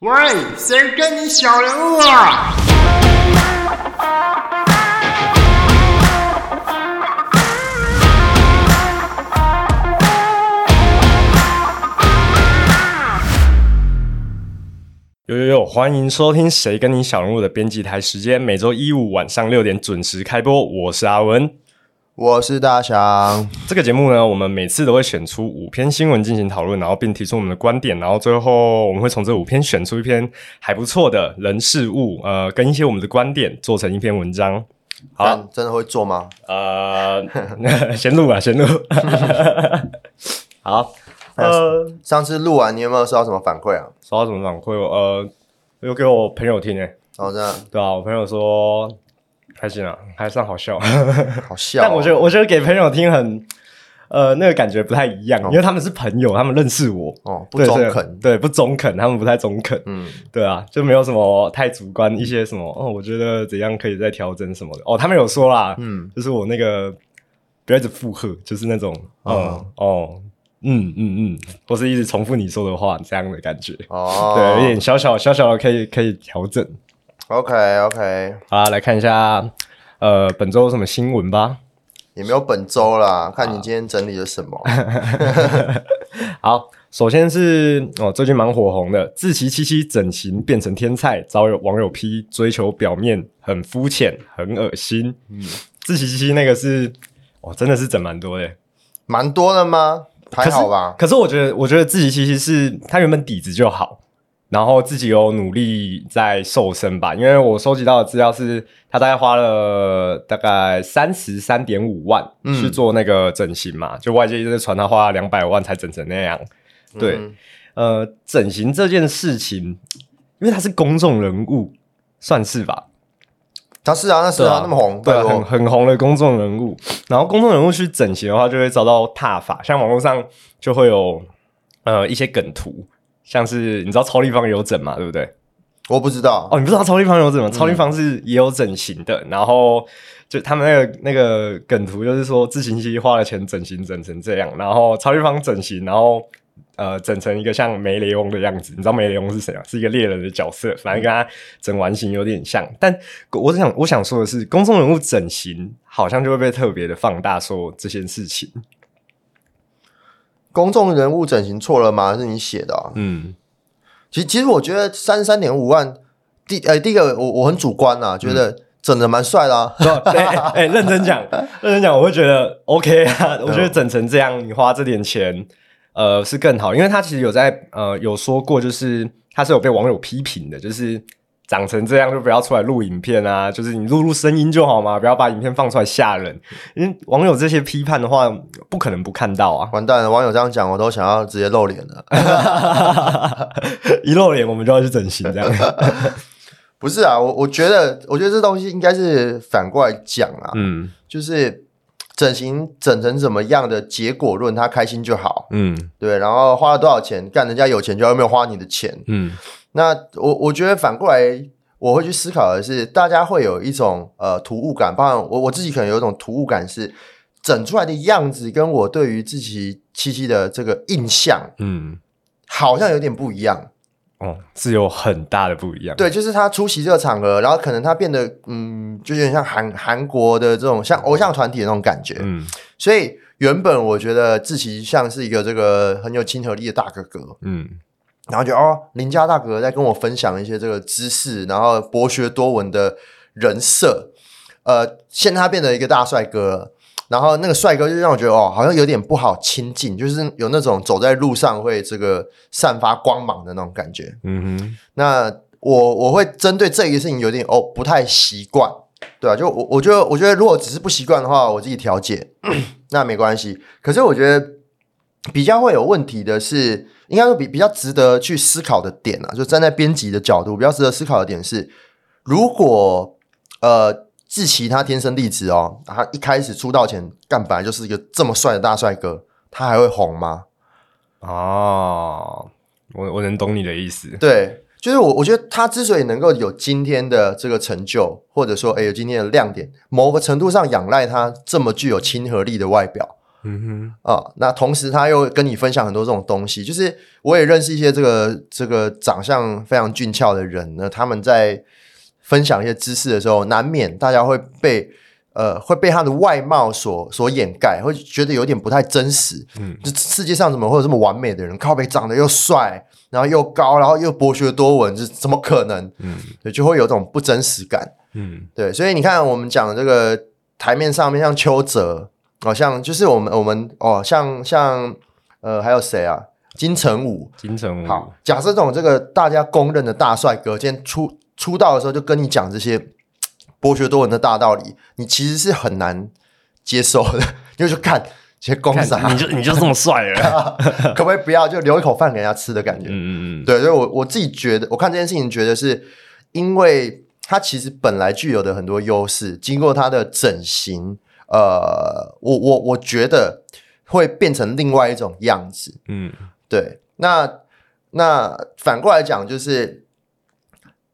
喂，谁跟你小人物啊？有有有，欢迎收听《谁跟你小人物》的编辑台时间，每周一五晚上六点准时开播。我是阿文，我是大翔。这个节目呢，我们每次都会选出五篇新闻进行讨论，然后并提出我们的观点，然后最后我们会从这五篇选出一篇还不错的人事物，呃，跟一些我们的观点做成一篇文章。好，真的会做吗？呃，先录吧，先录。好，呃，上次录完，你有没有收到什么反馈啊？收到什么反馈？呃，有给我朋友听诶、哦，这样对啊，我朋友说开心啊，还算好笑。好笑哦、但我觉得，我觉得给朋友听很，呃，那个感觉不太一样，哦。因为他们是朋友，他们认识我，哦不中肯，对，不中肯，他们不太中肯，嗯，对啊，就没有什么太主观一些什么，哦，我觉得怎样可以再调整什么的，哦，他们有说啦，嗯，就是我那个不要一直附和，就是那种，嗯哦哦，嗯嗯嗯，或是一直重复你说的话这样的感觉，哦，对，有点小小小小的可以可以调整。，OK OK，好啦，来看一下，呃，本周有什么新闻吧。也没有本周啦，看你今天整理了什么。好，首先是哦，最近蛮火红的，自奇七七整形变成天菜，遭有网友批追求表面很肤浅，很恶心。嗯，自奇七七那个是哦，真的是整蛮多的，蛮多的吗？还好吧。可是我觉得，我觉得自奇七七是他原本底子就好，然后自己有努力在瘦身吧。因为我收集到的资料是，他大概花了大概三十三点五万嗯去做那个整形嘛，就外界一直在传他花了两百万才整成那样。对，嗯呃，整形这件事情，因为他是公众人物，算是吧？他是啊，那是对啊，那么红，对啊，很很红的公众人物。然后公众人物去整形的话，就会遭到踏法，像网络上就会有呃一些梗图，像是你知道超立方有整嘛，对不对？我不知道。哦，你不知道超立方有整吗？超立方是也有整形的，然后就他们那个那个梗图就是说自行机花了钱整形整成这样，然后超立方整形，然后呃整成一个像梅雷翁的样子。你知道梅雷翁是谁啊？是一个猎人的角色，反正跟他整完形有点像。但我想我想说的是，公众人物整形好像就会被特别的放大说这件事情。公众人物整形错了吗？是你写的啊。嗯其实，其实我觉得三十三点五万，第呃第一个我我很主观啊，觉得整的蛮帅的啊。对，哎、哎哎认真讲，认真讲，我会觉得 OK 啊。我觉得整成这样，你花这点钱，呃，是更好，因为他其实有在呃有说过，就是他是有被网友批评的，就是长成这样就不要出来录影片啊，就是你录录声音就好嘛，不要把影片放出来吓人。因为网友这些批判的话，不可能不看到啊。完蛋了，网友这样讲，我都想要直接露脸了。一露脸，我们就要去整形，这样。不是啊，我我觉得，我觉得这东西应该是反过来讲啊，嗯就是整形整成怎么样的结果论，他开心就好，嗯对，然后花了多少钱，干人家有钱就要没有花你的钱。嗯那我我觉得反过来，我会去思考的是，大家会有一种呃突兀感，包含我我自己可能有一种突兀感是。整出来的样子跟我对于自己七七的这个印象嗯，好像有点不一样，哦，是有很大的不一样。对，就是他出席这个场合，然后可能他变得嗯，就有点像韩韩国的这种像偶像团体的那种感觉。嗯所以原本我觉得志奇像是一个这个很有亲和力的大哥哥，嗯然后就哦，邻家大哥哥在跟我分享一些这个知识，然后博学多闻的人设。呃，现在他变成一个大帅哥了。然后那个帅哥就让我觉得哦，好像有点不好亲近，就是有那种走在路上会这个散发光芒的那种感觉。嗯哼，那我我会针对这一个事情有点哦不太习惯，对啊，就我我觉得我觉得如果只是不习惯的话，我自己调节那没关系。可是我觉得比较会有问题的是，应该说比比较值得去思考的点啊，就站在编辑的角度，比较值得思考的点是，如果呃志奇他天生丽质哦，他一开始出道前干本来就是一个这么帅的大帅哥，他还会红吗？哦，我我能懂你的意思。对，就是我我觉得他之所以能够有今天的这个成就，或者说哎有今天的亮点，某个程度上仰赖他这么具有亲和力的外表。嗯哼啊、那同时他又跟你分享很多这种东西，就是我也认识一些这个这个长相非常俊俏的人呢，他们在分享一些知识的时候，难免大家会被呃会被他的外貌所所掩盖，会觉得有点不太真实。嗯，这世界上怎么会有这么完美的人？靠北长得又帅，然后又高，然后又博学多闻，这怎么可能？嗯对，就会有种不真实感。嗯对，所以你看，我们讲这个台面上面，像邱泽，哦，像就是我们我们哦，像像呃，还有谁啊？金城武。金城武好，假设这种这个大家公认的大帅哥，今天出出道的时候就跟你讲这些博学多闻的大道理，你其实是很难接受的。你 就去看这些公仔，你就你就这么帅了，可不可以不要就留一口饭给人家吃的感觉？嗯嗯嗯，对，所以我我自己觉得，我看这件事情，觉得是因为他其实本来具有的很多优势，经过他的整形，呃，我我我觉得会变成另外一种样子。嗯对，那那反过来讲，就是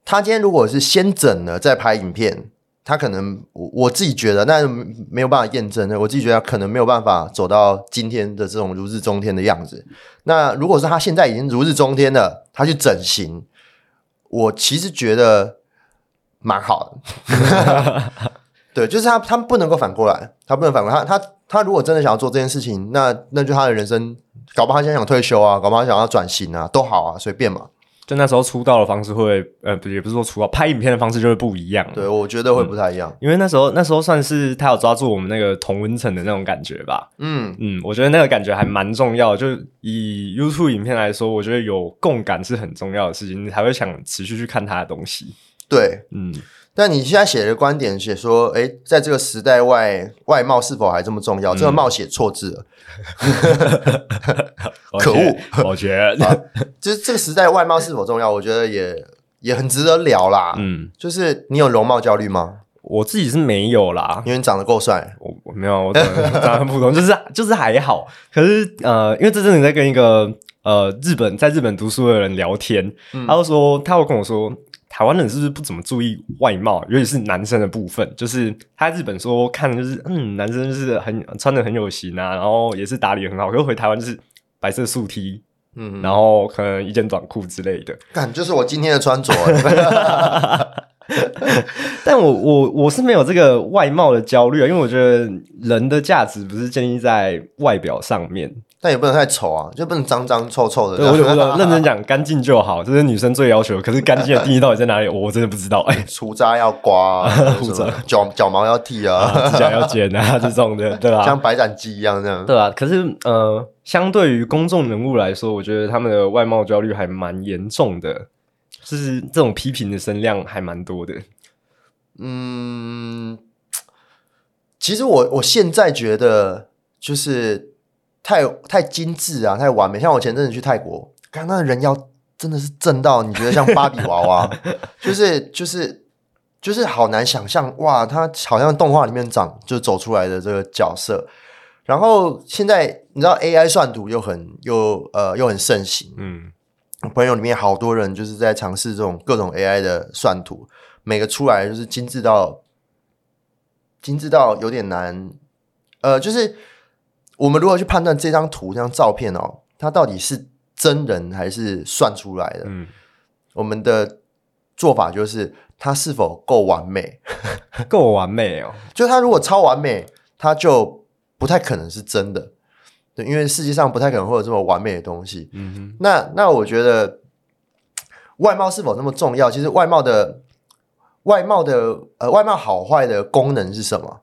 他今天如果是先整了再拍影片，他可能我我自己觉得，那没有办法验证的，我自己觉得可能没有办法走到今天的这种如日中天的样子。那如果是他现在已经如日中天了，他去整形，我其实觉得蛮好的。对，就是他，他不能够反过来，他不能反过来。他他他如果真的想要做这件事情，那那就他的人生，搞不好他现在想退休啊，搞不好他想要转型啊，都好啊，随便嘛。就那时候出道的方式会，呃，也不是说出道，拍影片的方式就会不一样。对，我觉得会不太一样。因为那时候那时候算是他有抓住我们那个同温层的那种感觉吧。嗯，嗯，我觉得那个感觉还蛮重要的。就以 YouTube 影片来说，我觉得有共感是很重要的事情，你才会想持续去看他的东西。对。嗯，但你现在写的观点写说，哎，在这个时代外，外貌是否还这么重要？这个貌写错字了。可恶我觉得，啊就是这个时代外貌是否重要？我觉得也也很值得聊啦。嗯，就是你有容貌焦虑吗？我自己是没有啦。因为你长得够帅。我我没有，我长得很普通，就是就是还好。可是呃，因为这阵子在跟一个呃日本在日本读书的人聊天，他就说他会跟我说，台湾人是不是不怎么注意外貌，尤其是男生的部分。就是他在日本说看就是嗯，男生就是很穿的很有型啊，然后也是打理得很好，可是回台湾就是白色素 T，嗯，然后可能一件短裤之类的。看就是我今天的穿着。但我我我是没有这个外貌的焦虑啊，因为我觉得人的价值不是建立在外表上面。但也不能太丑啊，就不能脏脏臭臭的这对，我我我认真讲，干净就好，这是女生最要求。可是干净的定义到底在哪里？我真的不知道。哎、除渣要刮、脚脚毛要剃啊，指甲要剪啊，这种的，对吧、像白斩鸡一样这样。对啊，可是呃，相对于公众人物来说，我觉得他们的外貌焦虑还蛮严重的，就是这种批评的声量还蛮多的。嗯，其实我我现在觉得就是太太精致啊，太完美。像我前阵子去泰国，看那人妖真的是正到你觉得像芭比娃娃，就是就是就是好难想象哇，他好像动画里面长就走出来的这个角色。然后现在你知道 AI 算图又很又呃又很盛行，嗯朋友里面好多人就是在尝试这种各种 AI 的算图，每个出来就是精致到精致到有点难。呃，就是我们如何去判断这张图、这张照片哦，它到底是真人还是算出来的？嗯，我们的做法就是它是否够完美。够完美哦。就它如果超完美，它就不太可能是真的。对，因为世界上不太可能会有这么完美的东西。嗯哼，那那我觉得外貌是否那么重要？其实外貌的外貌的呃外貌好坏的功能是什么？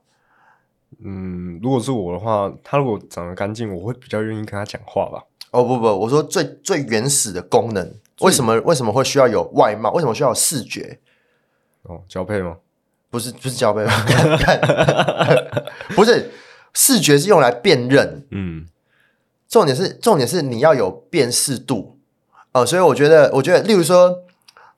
嗯，如果是我的话，他如果长得干净，我会比较愿意跟他讲话吧。哦不不，我说最最原始的功能，为什么为什么会需要有外貌？为什么需要有视觉？哦，交配吗？不是不是交配，看看 不是视觉是用来辨认，嗯重点是重点是你要有辨识度，呃，所以我觉得我觉得，例如说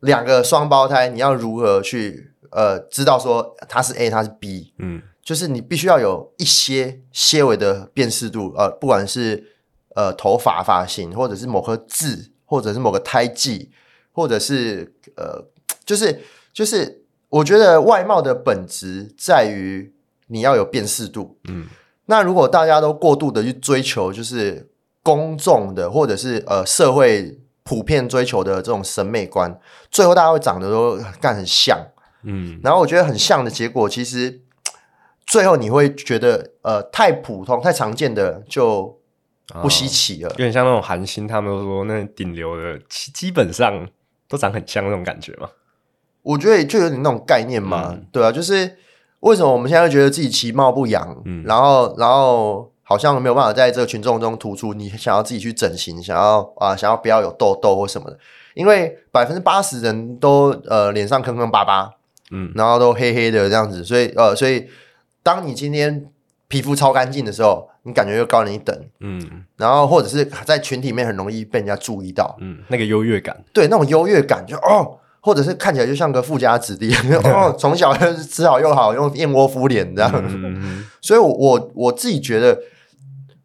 两个双胞胎，你要如何去呃知道说他是 A 他是 B，嗯就是你必须要有一些些微的辨识度，呃，不管是呃头发发型，或者是某颗痣，或者是某个胎记，或者是呃，就是就是，我觉得外貌的本质在于你要有辨识度。嗯，那如果大家都过度的去追求，就是公众的或者是呃社会普遍追求的这种审美观，最后大家会长得都干很像。嗯然后我觉得很像的结果，其实最后你会觉得呃太普通、太常见的就不稀奇了。有点像那种韩星，他们都说那顶流的基基本上都长很像那种感觉嘛。我觉得就有点那种概念嘛，嗯。对啊，就是为什么我们现在会觉得自己其貌不扬，嗯。然后然后好像没有办法在这个群众中突出，你想要自己去整形，想要啊想要不要有痘痘或什么的，因为百分之八十人都呃脸上坑坑巴巴，嗯。然后都黑黑的这样子，所以呃所以当你今天皮肤超干净的时候，你感觉又高人一等，嗯。然后或者是在群体里面很容易被人家注意到，嗯，那个优越感，对那种优越感，就哦，或者是看起来就像个富家子弟，哦，从小就是吃好又好，用燕窝敷脸这样。嗯。所以我，我我自己觉得，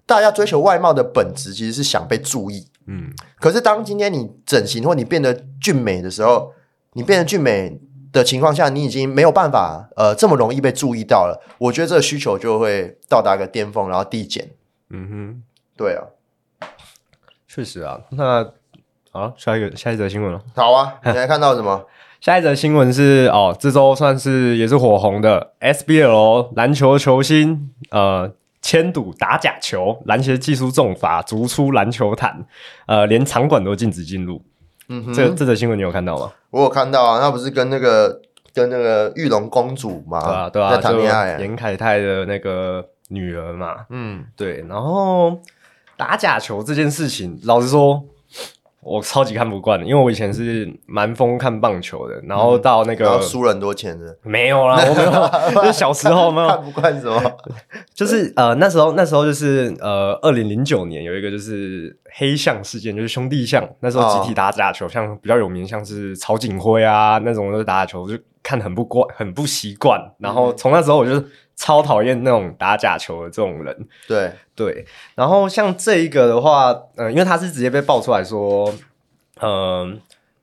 大家追求外貌的本质其实是想被注意。嗯。可是，当今天你整形或你变得俊美的时候，你变得俊美的情况下，你已经没有办法呃这么容易被注意到了。我觉得这个需求就会到达一个巅峰，然后递减。嗯哼，对啊，确实啊。那好，下一个下一则新闻了。好啊，你还看到什么？下一则新闻是哦，这周算是也是火红的 SBL 篮球球星呃签赌打假球，篮协技术重罚，逐出篮球坛，呃，连场馆都禁止进入。嗯哼，这这则新闻你有看到吗？我有看到啊，他不是跟那个跟那个玉龙公主嘛，对啊，对啊，在谈恋爱啊。严凯泰的那个女儿嘛，嗯，对，然后打假球这件事情，老实说，我超级看不惯的，因为我以前是蛮疯看棒球的，然后到那然后个、输了很多钱的，没有啦，我没有，就小时候没有看，不惯什么？就是呃那时候那时候就是呃二零零九年有一个就是黑象事件，就是兄弟象，那时候集体打假球，像比较有名像是曹景辉啊那种就是打假球，就看很不惯，很不习惯，然后从那时候我就超讨厌那种打假球的这种人。对，对，然后像这一个的话，呃，因为他是直接被爆出来说，嗯、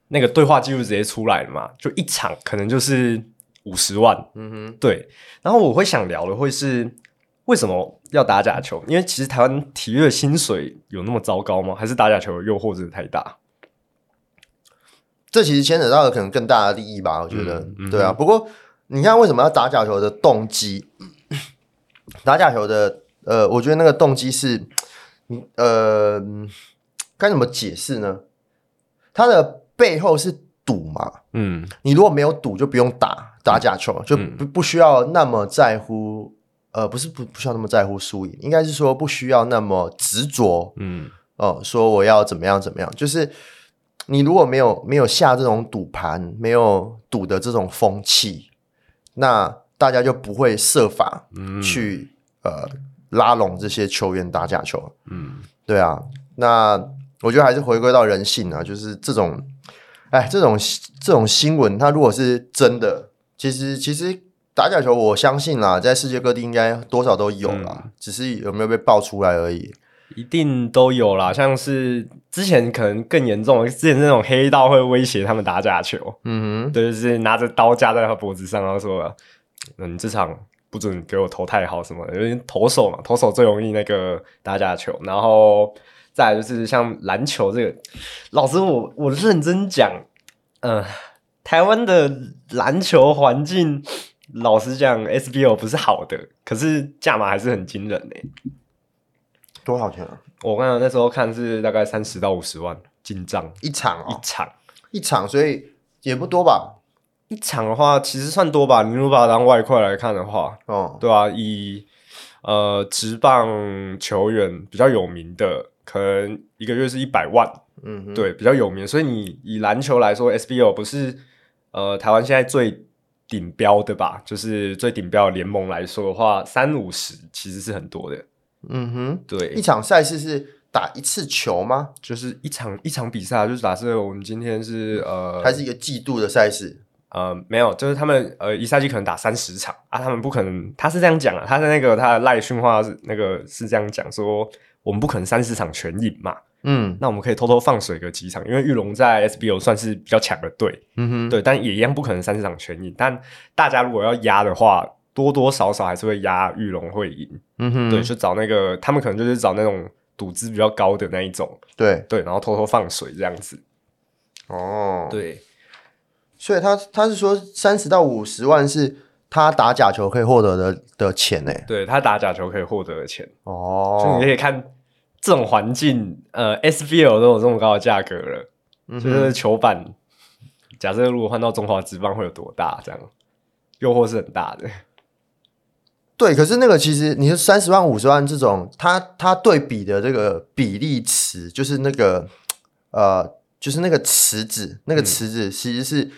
那个对话记录直接出来了嘛，就一场可能就是五十万，嗯哼，对。然后我会想聊的会是为什么要打假球？因为其实台湾体育的薪水有那么糟糕吗？还是打假球的诱惑真的太大？这其实牵扯到了可能更大的利益吧，我觉得，嗯嗯对啊。不过你看，为什么要打假球的动机？打假球的，呃，我觉得那个动机是，你呃，嗯该怎么解释呢？它的背后是赌嘛，嗯你如果没有赌，就不用打打假球，就嗯不不需要那么在乎，呃，不是不不需要那么在乎输赢，应该是说不需要那么执着，嗯哦，说我要怎么样怎么样，就是你如果没有没有下这种赌盘，没有赌的这种风气，那大家就不会设法嗯去、呃拉拢这些球员打假球。嗯对啊，那我觉得还是回归到人性啊，就是这种，哎，这种这种新闻，它如果是真的，其实其实打假球，我相信啦，在世界各地应该多少都有啦，只是有没有被爆出来而已。一定都有啦，像是之前可能更严重，之前那种黑道会威胁他们打假球，嗯哼，对，就是拿着刀架在他脖子上，然后说：“嗯，这场不准给我投太好什么的，因为投手嘛，投手最容易那个打假球。然后再来就是像篮球这个，老师我我认真讲，嗯、台湾的篮球环境，老实讲，SBO 不是好的，可是价码还是很惊人的、多少钱啊？我刚才那时候看是大概三十到五十万进账一场哦，一场。一场，所以也不多吧？一场的话，其实算多吧。你如果把它当外快来看的话，哦，对啊，以呃职棒球员比较有名的，可能一个月是一百万，嗯，对，比较有名。所以你以篮球来说，SBL 不是呃台湾现在最顶标的吧？就是最顶标的联盟来说的话，三五十其实是很多的。嗯哼，对。一，场赛事是打一次球吗？就是一场一场比赛，就是假设我们今天是呃还是一个季度的赛事？呃，没有，就是他们呃一赛季可能打三十场。啊，他们不可能，他是这样讲啊，他的那个他的赖训话是那个是这样讲说，我们不可能三十场全赢嘛，嗯。那我们可以偷偷放水个几场，因为玉龙在 SBO 算是比较强的队，嗯哼，对，但也一样不可能三十场全赢，但大家如果要压的话，多多少少还是会压玉龙会赢。嗯哼，对，就找那个他们可能就是找那种赌资比较高的那一种，对，对，然后偷偷放水这样子。哦，，对，所以他他是说三十到五十万是他打假球可以获得的的钱呢。对他打假球可以获得的钱，哦就哦你可，以看这种环境，呃，SBL 都有这么高的价格了，嗯就是球板，假设如果换到中华职棒会有多大？这样诱惑是很大的。对，可是那个其实你说三十万、五十万这种，它它对比的这个比例尺，就是那个呃，就是那个池子，那个池子其实是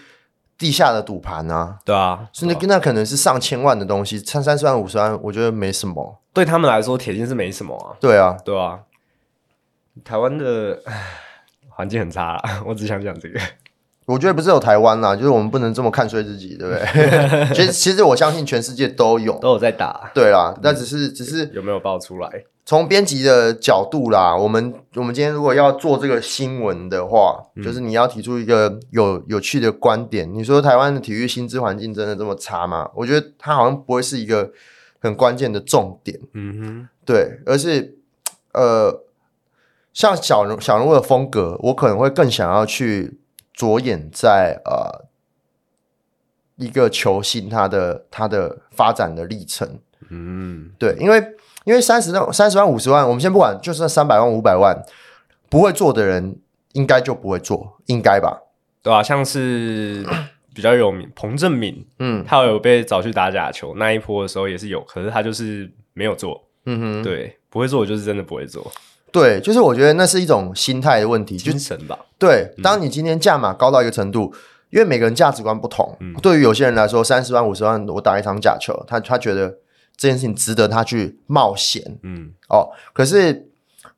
地下的赌盘啊，对啊，是那个那可能是上千万的东西，三三十万、五十万，我觉得没什么。对他们来说铁定是没什么啊，对啊，对啊。台湾的环境很差啦，我只想讲这个。我觉得不是有台湾啦，就是我们不能这么看衰自己，对不对？其实其实我相信全世界都有，都有在打，对啦，那只是只是有没有爆出来？从编辑的角度啦，我们我们今天如果要做这个新闻的话，就是你要提出一个有有趣的观点。你说台湾的体育薪资环境真的这么差吗？我觉得它好像不会是一个很关键的重点，嗯哼对，而是呃，像小人小人物的风格，我可能会更想要去着眼在呃一个球星他的他的发展的历程。嗯，对，因为因为三十万、三十万、五十万，我们先不管，就算三百万、五百万，不会做的人应该就不会做，应该吧？对啊，像是 比较有名彭正敏，嗯他有被找去打假球那一波的时候也是有，可是他就是没有做。嗯哼，对，不会做就是真的不会做，对，就是我觉得那是一种心态的问题，就精神吧。对，当你今天价码高到一个程度，因为每个人价值观不同，对于有些人来说，三十万、五十万，我打一场假球，他他觉得这件事情值得他去冒险嗯哦。可是，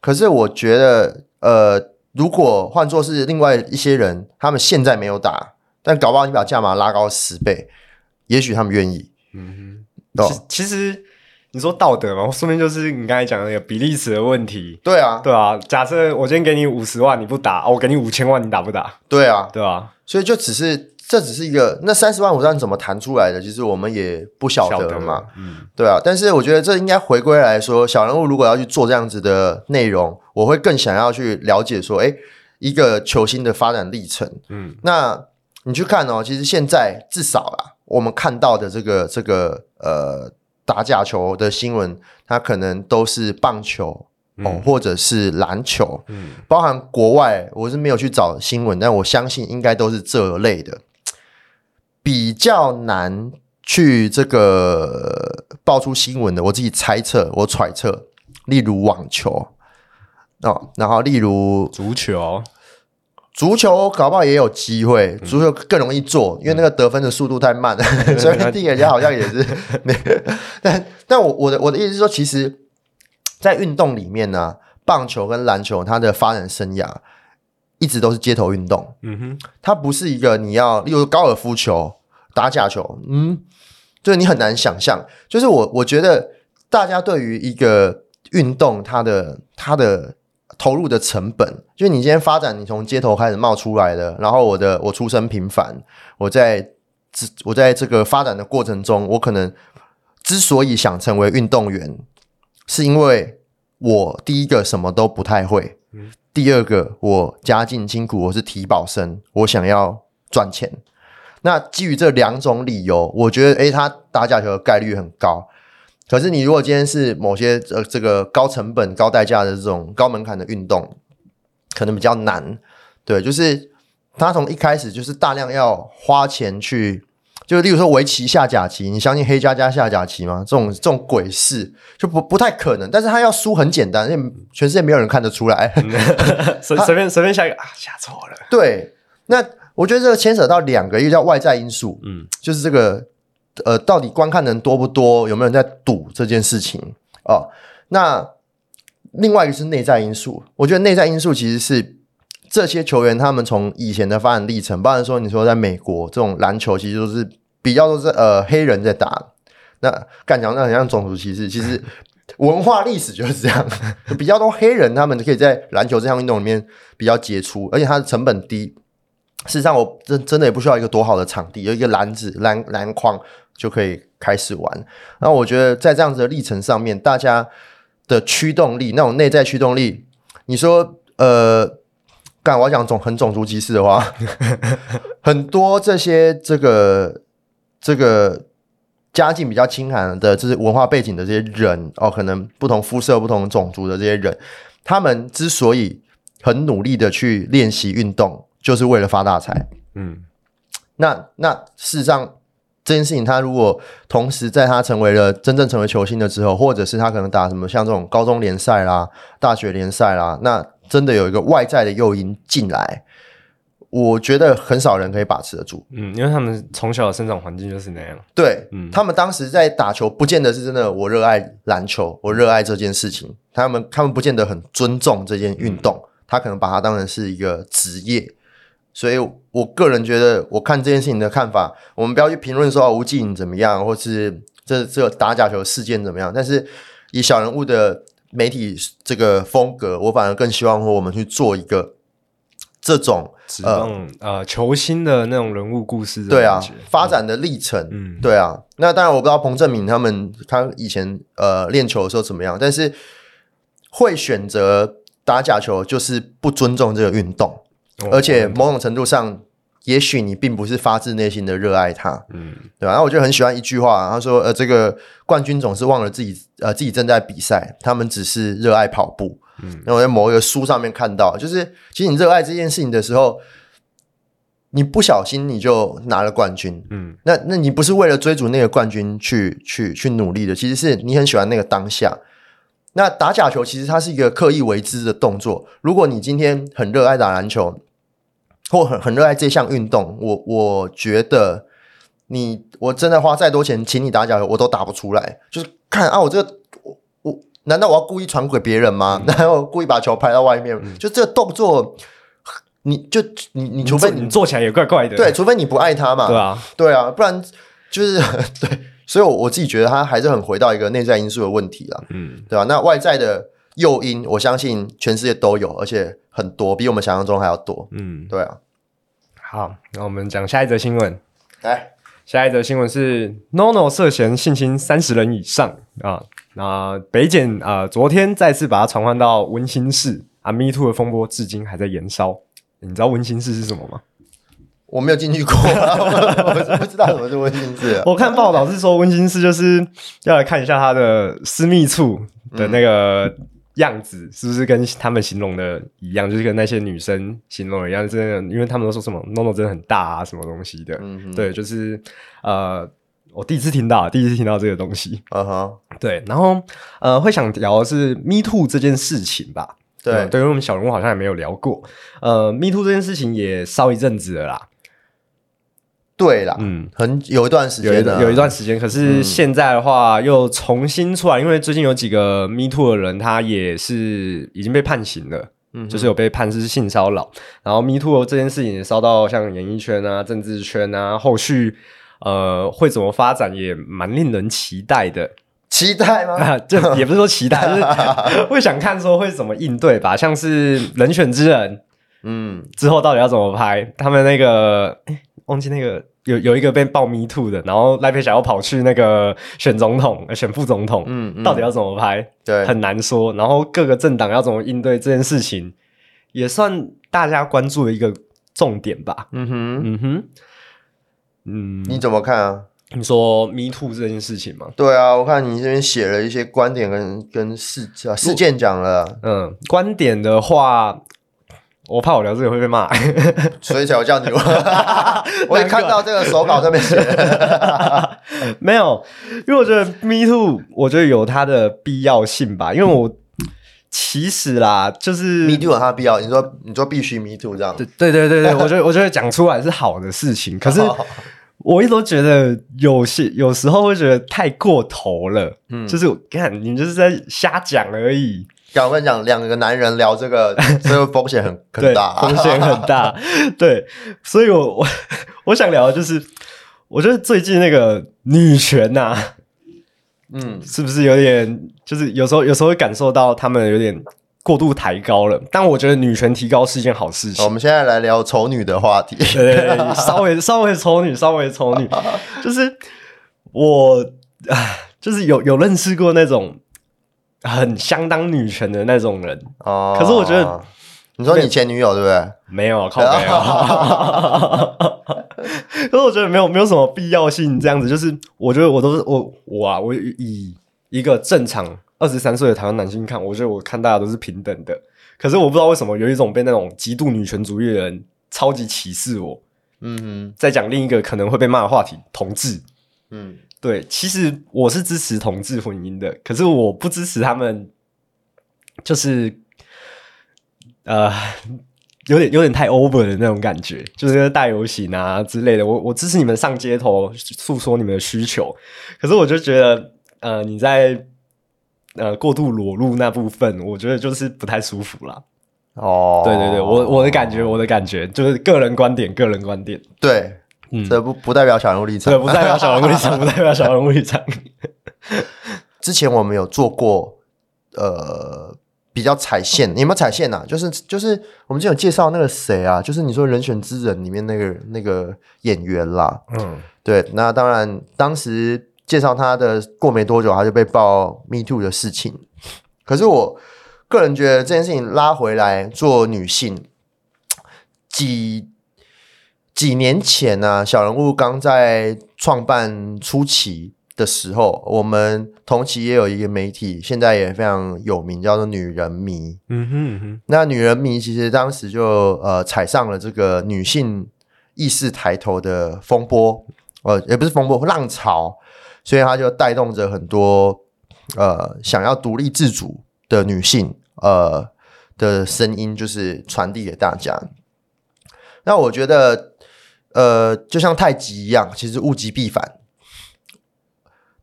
可是我觉得，呃，如果换作是另外一些人，他们现在没有打，但搞不好你把价码拉高十倍，也许他们愿意。嗯哦哼，其其实你说道德嘛，说明就是你刚才讲的那个比例尺的问题。对啊，对啊，假设我今天给你五十万，你不打，哦我给你五千万，你打不打？对啊，对啊，所以就只是这只是一个那三十万五十万怎么谈出来的，其实我们也不晓得嘛。，嗯对啊，但是我觉得这应该回归来说，小人物如果要去做这样子的内容，我会更想要去了解说，哎，一个球星的发展历程。嗯那你去看哦，其实现在至少啦，我们看到的这个这个呃打假球的新闻，它可能都是棒球哦，嗯或者是篮球，嗯。包含国外，我是没有去找新闻，但我相信应该都是这类的，比较难去这个爆出新闻的。我自己猜测，我揣测，例如网球。哦，然后例如足球，足球，搞不好也有机会，足球更容易做，因为那个得分的速度太慢了，所以第人家好像也是 那个，但但我我的我的意思是说，其实，在运动里面呢、棒球跟篮球它的发展生涯一直都是街头运动，嗯哼，它不是一个你要，例如高尔夫球、打假球，嗯，就是你很难想象。就是我我觉得大家对于一个运动，它的它的投入的成本，就是你今天发展，你从街头开始冒出来的，然后我的我出身平凡，我在这我在这个发展的过程中，我可能之所以想成为运动员，是因为我第一个什么都不太会。第二个，我家境清苦，我是体保生，我想要赚钱。那基于这两种理由，我觉得，诶，他打假球的概率很高。可是你如果今天是某些呃这个高成本、高代价的这种高门槛的运动，可能比较难。对，就是他从一开始就是大量要花钱去，就例如说围棋下假棋，你相信黑加加下假棋吗？这种这种鬼事就不不太可能。但是他要输很简单，因为全世界没有人看得出来。随随便随便下一个啊，下错了，对，那我觉得这个牵扯到两个，一个叫外在因素，嗯就是这个呃，到底观看人多不多，有没有人在赌这件事情哦。那另外一个是内在因素，我觉得内在因素其实是这些球员他们从以前的发展历程，包含说你说在美国这种篮球，其实都是比较都是呃黑人在打，那干讲那很像种族歧视，其实。文化历史就是这样，比较多黑人他们可以在篮球这项运动里面比较杰出，而且它的成本低，事实上，我真真的也不需要一个多好的场地，有一个篮子、篮篮筐，就可以开始玩。那我觉得在这样子的历程上面，大家的驱动力，那种内在驱动力，你说呃，干我要讲种很种族歧视的话，很多这些这个这个家境比较清寒的，就是文化背景的这些人哦，可能不同肤色、不同种族的这些人，他们之所以很努力的去练习运动，就是为了发大财。嗯那那事实上，这件事情他如果同时在他成为了真正成为球星了之后，或者是他可能打什么像这种高中联赛啦、大学联赛啦，那真的有一个外在的诱因进来，我觉得很少人可以把持得住。嗯，因为他们从小的生长环境就是那样。对、嗯他们当时在打球，不见得是真的我热爱篮球，我热爱这件事情。他们他们不见得很尊重这件运动，他可能把它当成是一个职业。所以，我个人觉得，我看这件事情的看法，我们不要去评论说哦吴季颖怎么样，或是这这打假球事件怎么样。但是，以小人物的媒体这个风格，我反而更希望说我们去做一个这种指望呃球星的那种人物故事对啊，发展的历程，嗯对啊。那当然我不知道彭正敏他们他以前呃练球的时候怎么样，但是会选择打假球就是不尊重这个运动，哦而且某种程度上，也许你并不是发自内心的热爱它，嗯对吧、然后我就很喜欢一句话，他说：“呃，这个冠军总是忘了自己呃自己正在比赛，他们只是热爱跑步。”嗯，然后我在某一个书上面看到，就是其实你热爱这件事情的时候，你不小心你就拿了冠军，嗯那那你不是为了追逐那个冠军去去去努力的，其实是你很喜欢那个当下。那打假球其实它是一个刻意为之的动作。如果你今天很热爱打篮球，或很很热爱这项运动，我我觉得你我真的花再多钱请你打假球，我都打不出来。就是看啊，我这个我我难道我要故意传给别人吗？难道我故意把球拍到外面？就这个动作，你就你你除非你做起来也怪怪的，对，除非你不爱他嘛，对啊，对啊，不然就是 对，所以我我自己觉得他还是很回到一个内在因素的问题啦，嗯对吧、那外在的诱因，我相信全世界都有，而且很多，比我们想象中还要多。嗯，对啊，好，那我们讲下一则新闻。来，下一则新闻是 NONO 涉嫌性侵三十人以上啊，那北检啊、昨天再次把它传唤到温馨室啊，Me Too 的风波至今还在延烧。你知道温馨室是什么吗？我没有进去过，我 我不知道什么是温馨室啊。我看报道是说温馨室就是要来看一下他的私密处的那个样子，是不是跟他们形容的一样，就是跟那些女生形容的一样，真的，因为他们都说什么 NONO 真的很大啊，什么东西的，嗯哼，对，就是呃，我第一次听到，第一次听到这个东西。嗯哼，对，然后呃，会想聊的是 Me Too 这件事情吧？对嗯对，因为我们小人物好像也没有聊过。呃，Me Too 这件事情也烧一阵子了啦，对啦，嗯，很有一段时间了，有一有一段时间。可是嗯现在的话，又重新出来，因为最近有几个 Me Too 的人，他也是已经被判刑了。嗯就是有被判是性骚扰，然后 Me Too 这件事情也烧到像演艺圈啊、政治圈啊，后续呃会怎么发展也蛮令人期待的。期待吗？啊，就也不是说期待，就是会想看说会怎么应对吧。像是《人选之人》嗯，之后到底要怎么拍？他们那个诶忘记那个有有一个被爆 Me Too 的，然后赖佩霞要跑去那个选总统、呃选副总统，嗯嗯到底要怎么拍？对，很难说。然后各个政党要怎么应对这件事情，也算大家关注的一个重点吧。嗯哼，嗯哼，嗯，你怎么看啊？你说 Me Too 这件事情吗？对啊，我看你这边写了一些观点跟跟事啊事件讲了，嗯，观点的话，我怕我聊这个会被骂。所以才有叫你。我也看到这个手稿上面写的，没有，因为我觉得 Me Too，我觉得有它的必要性吧。因为我其实啦，就是，me too 有它的必要。你说你说必须 me too 这样，对对对对对，我觉得我觉得讲出来是好的事情，可是我一直都觉得有些有时候会觉得太过头了。嗯，就是看你就是在瞎讲而已。讲我跟你讲，两个男人聊这个，这个风险很很对，大，风险很大。对，所以我我 我想聊的就是，我觉得最近那个女权呐、嗯，是不是有点，就是有时候有时候会感受到他们有点过度抬高了。但我觉得女权提高是一件好事情。我们现在来聊丑女的话题。对对对，稍微稍微丑女，稍微丑女，就是我啊，就是有有认识过那种很相当女权的那种人，哦，可是我觉得，你说你前女友对不对？没有靠没有，可是我觉得没有没有什么必要性这样子，就是我觉得我都是我我啊，我以一个正常二十三岁的台湾男性看，我觉得我看大家都是平等的，可是我不知道为什么有一种被那种极度女权主义的人超级歧视我。嗯再讲另一个可能会被骂的话题，同志。嗯，对，其实我是支持同志婚姻的，可是我不支持他们，就是呃，有点有点太 over 的那种感觉，就是大游行啊之类的。我我支持你们上街头诉说你们的需求，可是我就觉得，呃，你在呃过度裸露那部分，我觉得就是不太舒服啦。哦，对对对，我我的感觉，我的感觉就是个人观点，个人观点。对，嗯这不不代表小人物立场对，。不代表小人物立场，不代表小人物立场。之前我们有做过，呃，比较踩线，你有没有踩线啊？就是就是我们之前有介绍那个谁啊，就是你说《人选之人》里面那个那个演员啦，嗯对，那当然当时介绍他的过没多久，他就被爆 Me Too 的事情。可是我个人觉得这件事情拉回来做女性，几几年前呢、小人物刚在创办初期的时候，我们同期也有一个媒体，现在也非常有名，叫做《女人迷》。嗯哼嗯哼，那女人迷其实当时就呃踩上了这个女性意识抬头的风波，呃，也不是风波，浪潮，所以它就带动着很多呃想要独立自主的女性呃的声音，就是传递给大家。那我觉得，呃，就像太极一样，其实物极必反。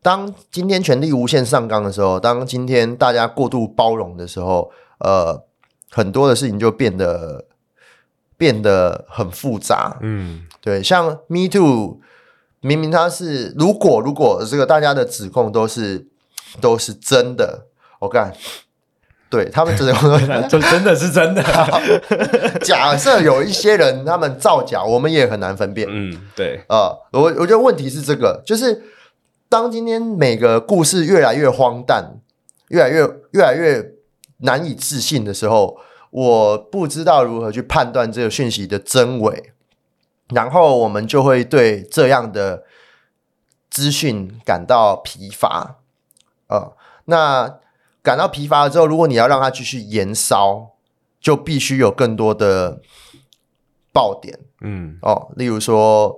当今天权力无限上纲的时候，当今天大家过度包容的时候，呃，很多的事情就变得变得很复杂。嗯对，像 Me Too，明明他是如果如果这个大家的指控都是都是真的，我干，对他们指控就真的是真的。假设有一些人他们造假，我们也很难分辨。嗯，对，呃，我我觉得问题是这个，就是当今天每个故事越来越荒诞，越来越越来越难以置信的时候，我不知道如何去判断这个讯息的真伪，然后我们就会对这样的资讯感到疲乏。呃，那感到疲乏了之后，如果你要让它继续延烧，就必须有更多的爆点。嗯，哦，例如说，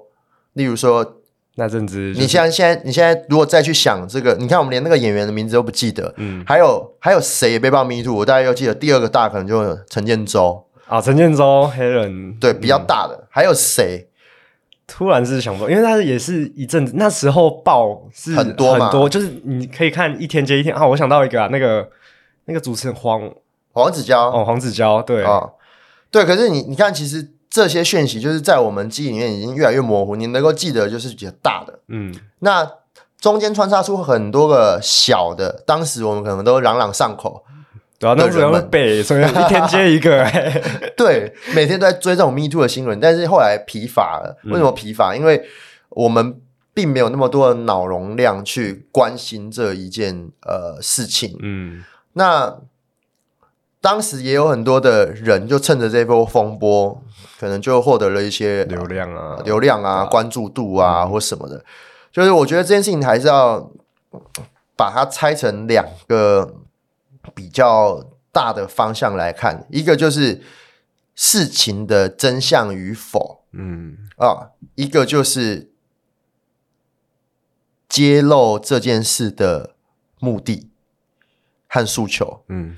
例如说，那阵子就是你现在现在你现在如果再去想这个，你看我们连那个演员的名字都不记得，嗯。还有还有谁也被爆 Me Too，我大概又记得第二个大可能就是陈建州，啊，陈建州黑人对，比较大的，还有谁？突然是想不到，因为他也是一阵子，那时候爆是很多嘛。很多，就是你可以看一天接一天啊。我想到一个啊，那个那个主持人黄黄子佼。哦黄子佼，对，啊，对，可是你你看，其实这些讯息就是在我们记忆里面已经越来越模糊，你能够记得就是比较大的，嗯。那中间穿插出很多个小的，当时我们可能都朗朗上口，对啊，那人们背，所以一天接一个、欸，对，每天都在追这种 Me Too 的新闻，但是后来疲乏了。为什么疲乏？因为我们并没有那么多的脑容量去关心这一件呃事情。嗯那当时也有很多的人就趁着这波风波，可能就获得了一些流量啊，流量啊、关注度啊、或什么的。就是我觉得这件事情还是要把它拆成两个比较大的方向来看，一个就是事情的真相与否嗯。啊，一个就是揭露这件事的目的和诉求。嗯。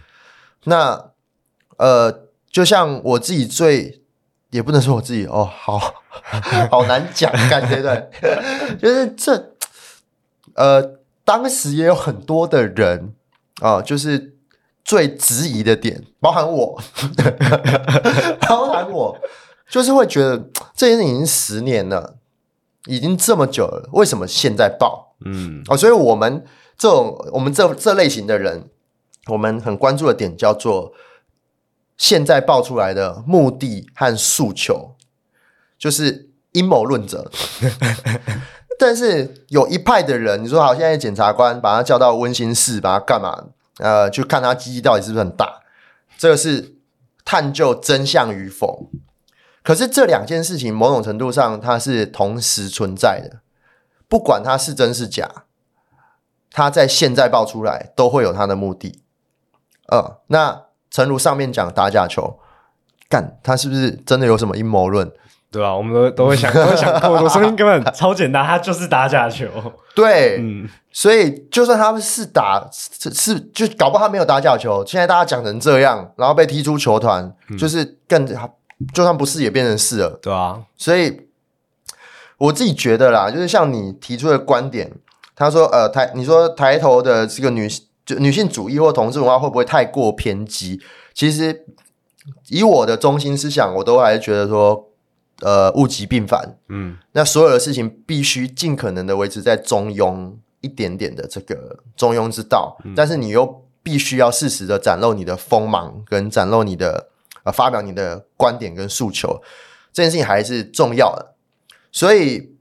那呃，就像我自己最，也不能说我自己哦，好 好难讲，感觉对，就是这呃，当时也有很多的人啊、就是最质疑的点，包含我，包含我，就是会觉得这件事已经十年了，已经这么久了，为什么现在爆？嗯哦，所以我们这种我们这这类型的人，我们很关注的点叫做现在爆出来的目的和诉求，就是阴谋论者。但是有一派的人，你说好，现在检察官把他叫到温馨室，把他干嘛？呃，去看他鸡鸡到底是不是很大，这个是探究真相与否。可是这两件事情某种程度上它是同时存在的，不管它是真是假，它在现在爆出来都会有它的目的。呃，那诚如上面讲打假球，干他是不是真的有什么阴谋论？对啊，我们都都会想，都会想过，我说明根本超简单，他就是打假球。对，嗯，所以就算他们是打是是，就搞不好他没有打假球，现在大家讲成这样，然后被踢出球团，就是更就算不是也变成是了。对啊，所以我自己觉得啦，就是像你提出的观点，他说呃抬你说抬头的这个女就女性主义或同志文化会不会太过偏激？其实以我的中心思想，我都还是觉得说。呃，物极必反，嗯，那所有的事情必须尽可能的维持在中庸一点点的这个中庸之道，但是你又必须要适时的展露你的锋芒，跟展露你的呃发表你的观点跟诉求，这件事情还是重要的。所以，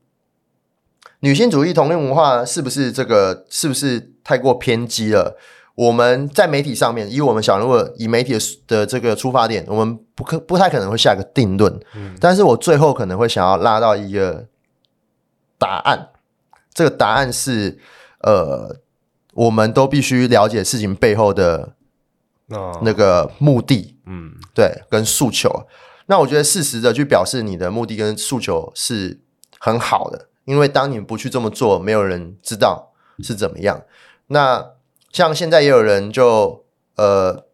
女性主义同性文化是不是这个是不是太过偏激了？我们在媒体上面，以我们小人物以媒体的这个出发点，我们不可不太可能会下一个定论。嗯，但是我最后可能会想要拉到一个答案。这个答案是，呃，我们都必须了解事情背后的那个目的。嗯，对，跟诉求。那我觉得适时的去表示你的目的跟诉求是很好的，因为当你不去这么做，没有人知道是怎么样。那像现在也有人就呃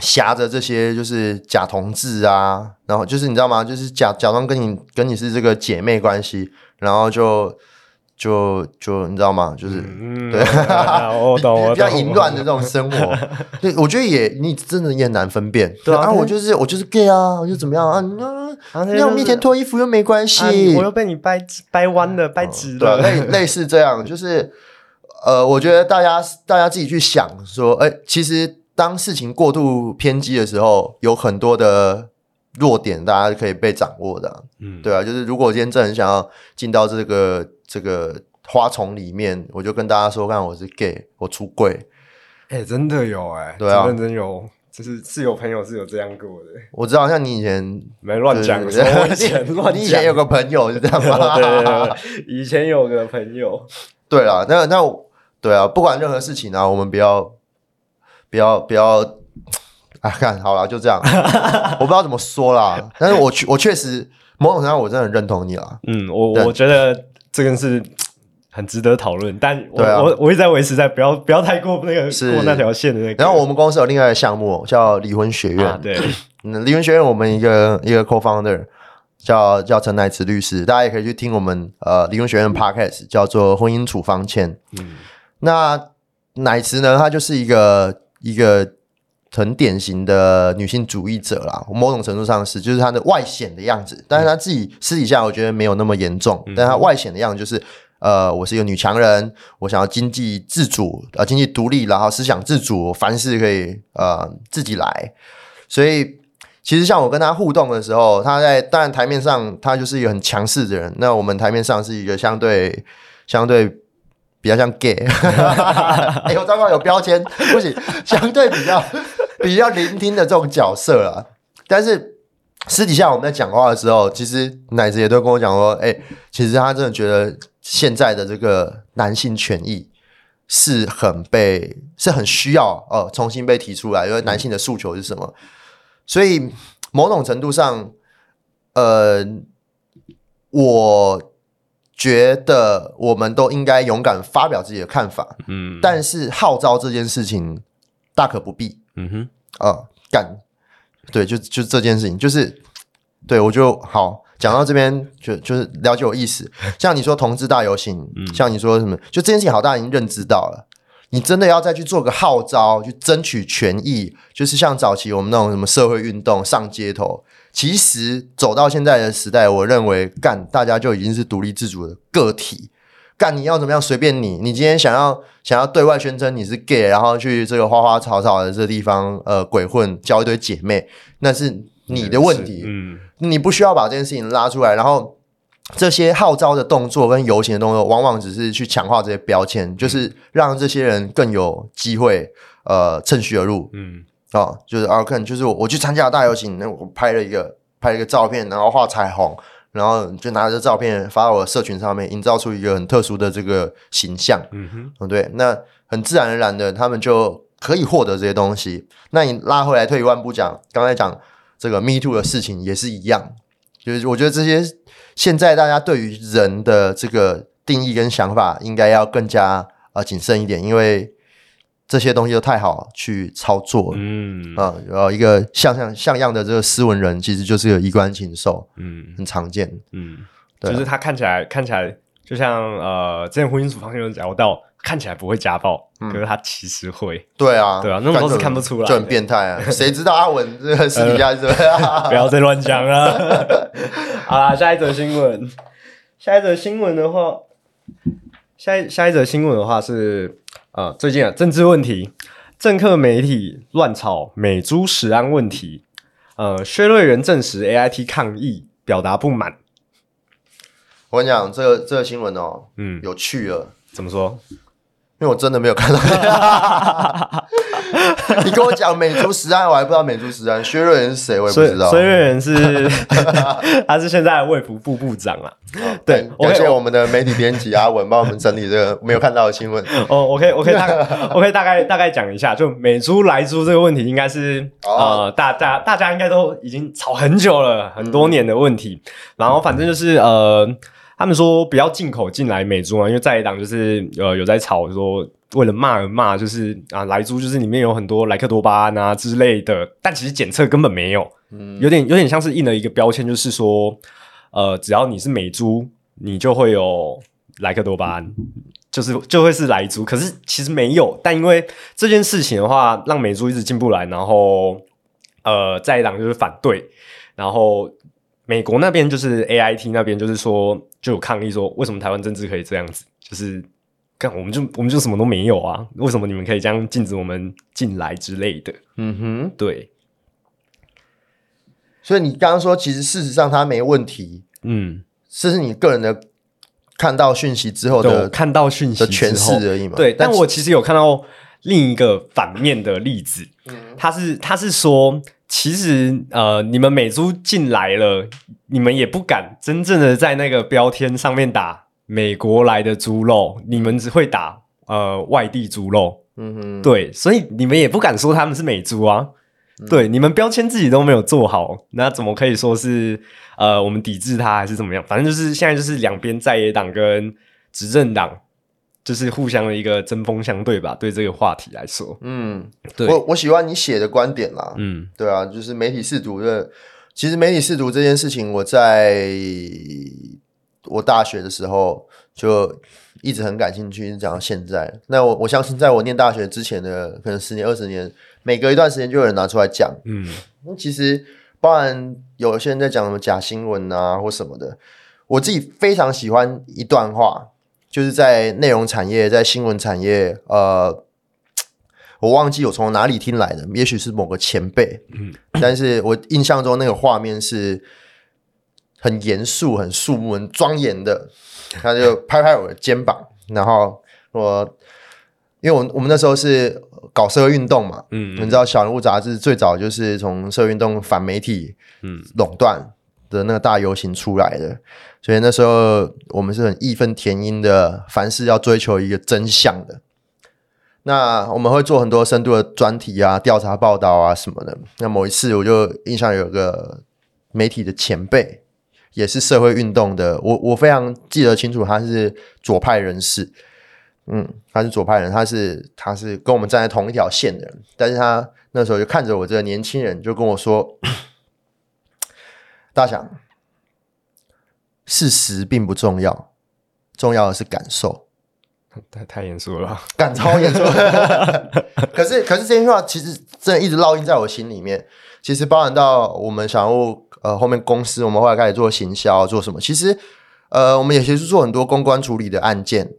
挟着这些就是假同志啊，然后就是你知道吗？就是假假装跟你跟你是这个姐妹关系，然后就就就你知道吗？就是对，我懂，比较淫乱的这种生活。对，我觉得也你真的也很难分辨。对啊，我就是我就是 gay 啊，我就怎么样啊？那那我面前脱衣服又没关系，我又被你掰掰弯了，掰直了，类类似这样，就是。呃，我觉得大家大家自己去想说，哎，其实当事情过度偏激的时候，有很多的弱点，大家可以被掌握的。嗯，对啊，就是如果今天真的很想要进到这个这个花丛里面，我就跟大家说，看我是 gay，我出柜。哎，真的有哎，对啊，真的有，就是是有朋友是有这样过的。我知道，像你以前没乱讲，我以前乱讲，以前有个朋友是这样吗？对，以前有个朋友。对了，那那。对啊，不管任何事情啊，我们不要不要不要啊！看好了，就这样。我不知道怎么说啦，但是我确我确实某种程度上我真的很认同你了。嗯，我我觉得这个是很值得讨论，但我我我一直在维持在不要不要太过那个过那条线的那个。然后我们公司有另外一个项目叫离婚学院，对，离婚学院我们一个一个 co-founder 叫叫陈乃慈律师，大家也可以去听我们呃离婚学院的 podcast，叫做婚姻处方签。嗯。那奶慈呢？她就是一个一个很典型的女性主义者啦，某种程度上是，就是她的外显的样子。但是她自己私底下，我觉得没有那么严重。但她外显的样子就是，呃，我是一个女强人，我想要经济自主，呃，经济独立，然后思想自主，凡事可以呃自己来。所以，其实像我跟她互动的时候，她在当然台面上，她就是一个很强势的人。那我们台面上是一个相对相对。比较像 gay，哎呦，糟糕，有标签，不行，相对比较 比较聆听的这种角色啦。但是私底下我们在讲话的时候，其实奶子也都跟我讲说，哎，其实他真的觉得现在的这个男性权益是很被是很需要哦重新被提出来，因为男性的诉求是什么？所以某种程度上，呃，我。觉得我们都应该勇敢发表自己的看法，嗯，但是号召这件事情大可不必，嗯哼，啊，干，对，就就这件事情，就是对我就好讲到这边，就就是了解我意思。像你说同志大游行，像你说什么，就这件事情，好大已经认知到了。你真的要再去做个号召，去争取权益，就是像早期我们那种什么社会运动上街头。其实走到现在的时代，我认为干大家就已经是独立自主的个体，干你要怎么样随便你。你今天想要想要对外宣称你是 gay，然后去这个花花草草的这个地方呃鬼混，交一堆姐妹，那是你的问题。嗯，你不需要把这件事情拉出来，然后这些号召的动作跟游行的动作，往往只是去强化这些标签，就是让这些人更有机会呃趁虚而入。嗯哦，就是啊，看，就是我我去参加大游行，那我拍了一个拍了一个照片，然后画彩虹，然后就拿着照片发到我的社群上面，营造出一个很特殊的这个形象。嗯哼，嗯，对，那很自然而然的，他们就可以获得这些东西。那你拉回来退一万步讲，刚才讲这个 Me Too 的事情也是一样，就是我觉得这些现在大家对于人的这个定义跟想法，应该要更加呃谨慎一点，因为这些东西都太好去操作了。嗯啊，然后一个像像像样的这个斯文人，其实就是个衣冠禽兽，嗯很常见。嗯，对啊就是他看起来看起来就像呃，之前婚姻处方面有聊到，看起来不会家暴，嗯可是他其实会。对啊，对啊那种都是看不出来就很变态啊！谁知道阿文这个私底下是怎么样？不要再乱讲了。好啦，下一则新闻。下一则新闻的话，下一下一则新闻的话是呃，最近啊，政治问题，政客媒体乱炒美猪食安问题。呃，薛瑞元证实 AIT 抗议，表达不满。我跟你讲，这个这个新闻哦，嗯，有趣了，怎么说？因为我真的没有看到。你跟我讲美猪实安，我还不知道美猪实安。薛瑞元是谁，我也不知道。薛瑞元是 他是现在的卫福部部长啊。对感谢我们的媒体编辑阿文帮我们整理这个没有看到的新闻。哦，我可以，我可以大概，我可以大概大概讲一下，就美猪来猪这个问题，应该是、哦呃，大大大家应该都已经吵很久了，很多年的问题。然后反正就是呃，他们说不要进口进来美猪啊，因为在野党就是呃有在吵说。为了骂而骂，就是啊，来猪就是里面有很多莱克多巴胺啊之类的，但其实检测根本没有，嗯有点有点像是印了一个标签，就是说，呃，只要你是美猪，你就会有莱克多巴胺，就是就会是莱猪。可是其实没有，但因为这件事情的话，让美猪一直进不来，然后呃，在野党就是反对，然后美国那边就是 AIT 那边就是说就有抗议说，为什么台湾政治可以这样子？就是看我们就我们就什么都没有啊，为什么你们可以这样禁止我们进来之类的？嗯哼，对，所以你刚刚说，其实事实上他没问题，嗯。这是你个人的看到讯息之后的看到讯息的诠释而已嘛。对，但我其实有看到另一个反面的例子，他是他是说，其实呃，你们美猪进来了，你们也不敢真正的在那个标签上面打美国来的猪肉，你们只会打呃外地猪肉，嗯哼，对，所以你们也不敢说他们是美猪啊。对，你们标签自己都没有做好，那怎么可以说是呃我们抵制它还是怎么样？反正就是现在就是两边在野党跟执政党就是互相的一个针锋相对吧。对这个话题来说，嗯，对我我喜欢你写的观点啦。嗯对啊，就是媒体试读的。其实媒体试读这件事情，我在我大学的时候就一直很感兴趣，一直讲到现在。那我我相信，在我念大学之前的可能十年、二十年，每隔一段时间就有人拿出来讲。嗯那其实包含有些人在讲什么假新闻啊或什么的，我自己非常喜欢一段话，就是在内容产业、在新闻产业，呃，我忘记我从哪里听来的，也许是某个前辈，嗯，但是我印象中那个画面是很严肃、很肃穆、很庄严的，他就拍拍我的肩膀，然后我。因为我我们那时候是搞社会运动嘛，嗯你知道《小人物》杂志最早就是从社会运动反媒体嗯垄断的那个大游行出来的，所以那时候我们是很义愤填膺的，凡事要追求一个真相的。那我们会做很多深度的专题啊、调查报道啊什么的。那某一次我就印象有个媒体的前辈，也是社会运动的，我我非常记得清楚，他是左派人士。嗯，他是左派人，他是他是跟我们站在同一条线的人，但是他那时候就看着我这个年轻人，就跟我说：“ 大想，事实并不重要，重要的是感受。太太严肃了吧。”感超严肃。可是可是这句话其实真的一直烙印在我心里面。其实包含到我们想要呃后面公司，我们后来开始做行销，做什么？其实呃我们也协助做很多公关处理的案件。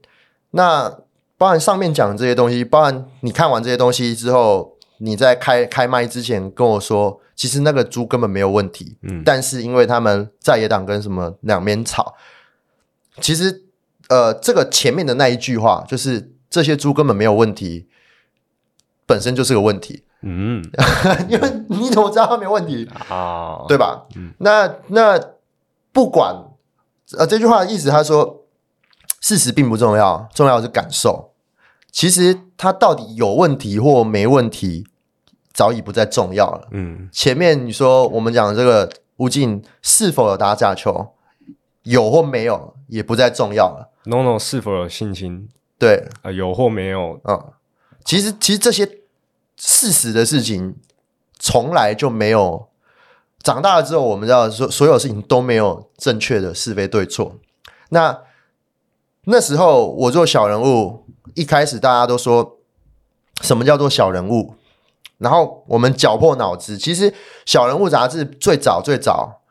那包含上面讲的这些东西，包含你看完这些东西之后，你在开开麦之前跟我说，其实那个猪根本没有问题，嗯但是因为他们在野党跟什么两边吵，其实呃，这个前面的那一句话就是这些猪根本没有问题，本身就是个问题，嗯 因为你怎么知道他没有问题？啊，对吧？那那不管呃这句话的意思，他说事实并不重要，重要的是感受。其实他到底有问题或没问题，早已不再重要了。嗯前面你说我们讲这个吴静是否有打假球，有或没有也不再重要了。，NONO 是否有性侵对，啊？有或没有？嗯，其实其实这些事实的事情，从来就没有。长大了之后，我们知道所所有事情都没有正确的是非对错。那那时候我做小人物，一开始大家都说什么叫做小人物，然后我们绞破脑汁。其实《小人物》杂志最早最早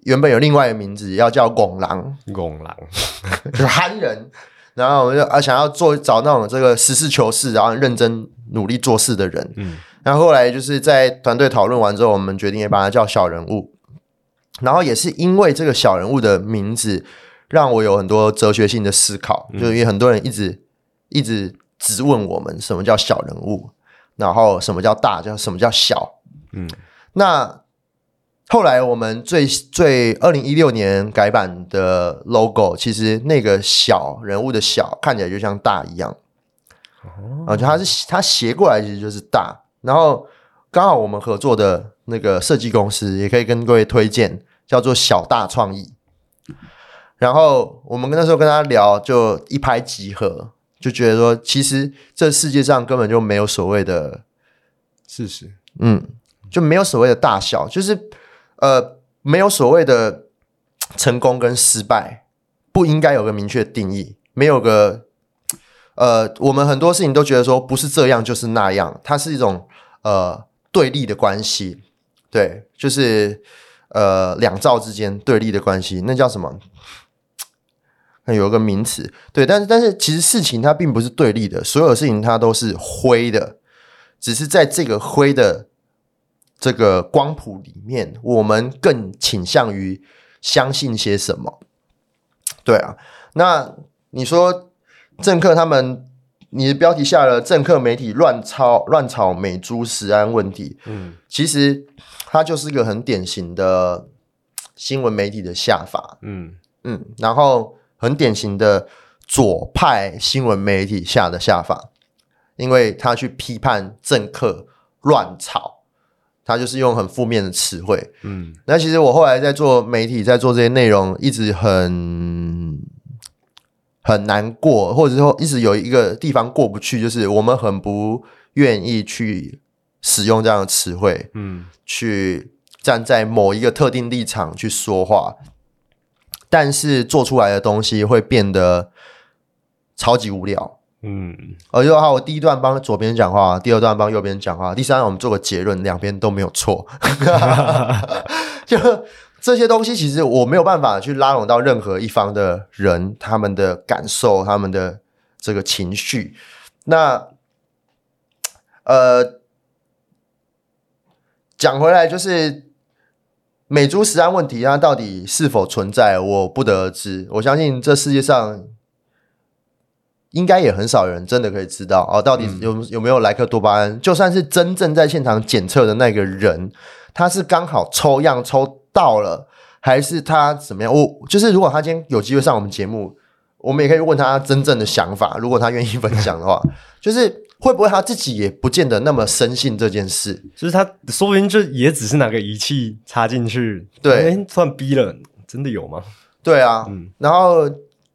原本有另外一个名字，要叫“拱狼”，拱狼，就是憨人。然后我们就啊想要做找那种这个实事求是，然后认真努力做事的人。嗯然后后来就是在团队讨论完之后，我们决定也把它叫小人物。然后也是因为这个小人物的名字，让我有很多哲学性的思考。就因为很多人一直一直质问我们什么叫小人物，然后什么叫大，叫什么叫小。嗯那后来我们最最二零一六年改版的 logo，其实那个小人物的小看起来就像大一样，哦，就它是它斜过来其实就是大。然后刚好我们合作的那个设计公司也可以跟各位推荐，叫做小大创意。然后我们那时候跟他聊，就一拍即合，就觉得说，其实这世界上根本就没有所谓的事实，嗯，就没有所谓的大小，就是呃，没有所谓的成功跟失败，不应该有个明确定义，没有个呃，我们很多事情都觉得说不是这样就是那样，它是一种呃对立的关系，对，就是呃两造之间对立的关系，那叫什么？那有一个名词，对，但是但是其实事情它并不是对立的，所有事情它都是灰的，只是在这个灰的这个光谱里面，我们更倾向于相信些什么？对啊，那你说政客他们，你的标题下了政客媒体乱抄乱炒美猪食安问题，嗯。其实它就是一个很典型的新闻媒体的下法，嗯。嗯，然后很典型的左派新闻媒体下的下法，因为他去批判政客乱炒，他就是用很负面的词汇。嗯那其实我后来在做媒体，在做这些内容，一直很很难过，或者说一直有一个地方过不去，就是我们很不愿意去使用这样的词汇，嗯去站在某一个特定立场去说话，但是做出来的东西会变得超级无聊。嗯而且好，我第一段帮左边讲话，第二段帮右边讲话，第三段我们做个结论，两边都没有错。就这些东西，其实我没有办法去拉拢到任何一方的人，他们的感受，他们的这个情绪。那呃，讲回来就是美猪食安问题，它到底是否存在，我不得而知。我相信这世界上应该也很少人真的可以知道哦，到底有、有没有莱克多巴胺？就算是真正在现场检测的那个人，他是刚好抽样抽到了，还是他怎么样？我就是如果他今天有机会上我们节目，我们也可以问他真正的想法，如果他愿意分享的话，就是会不会他自己也不见得那么深信这件事？就是他说不定就也只是拿个仪器插进去，对。哎突然逼了，真的有吗？对啊，嗯。然后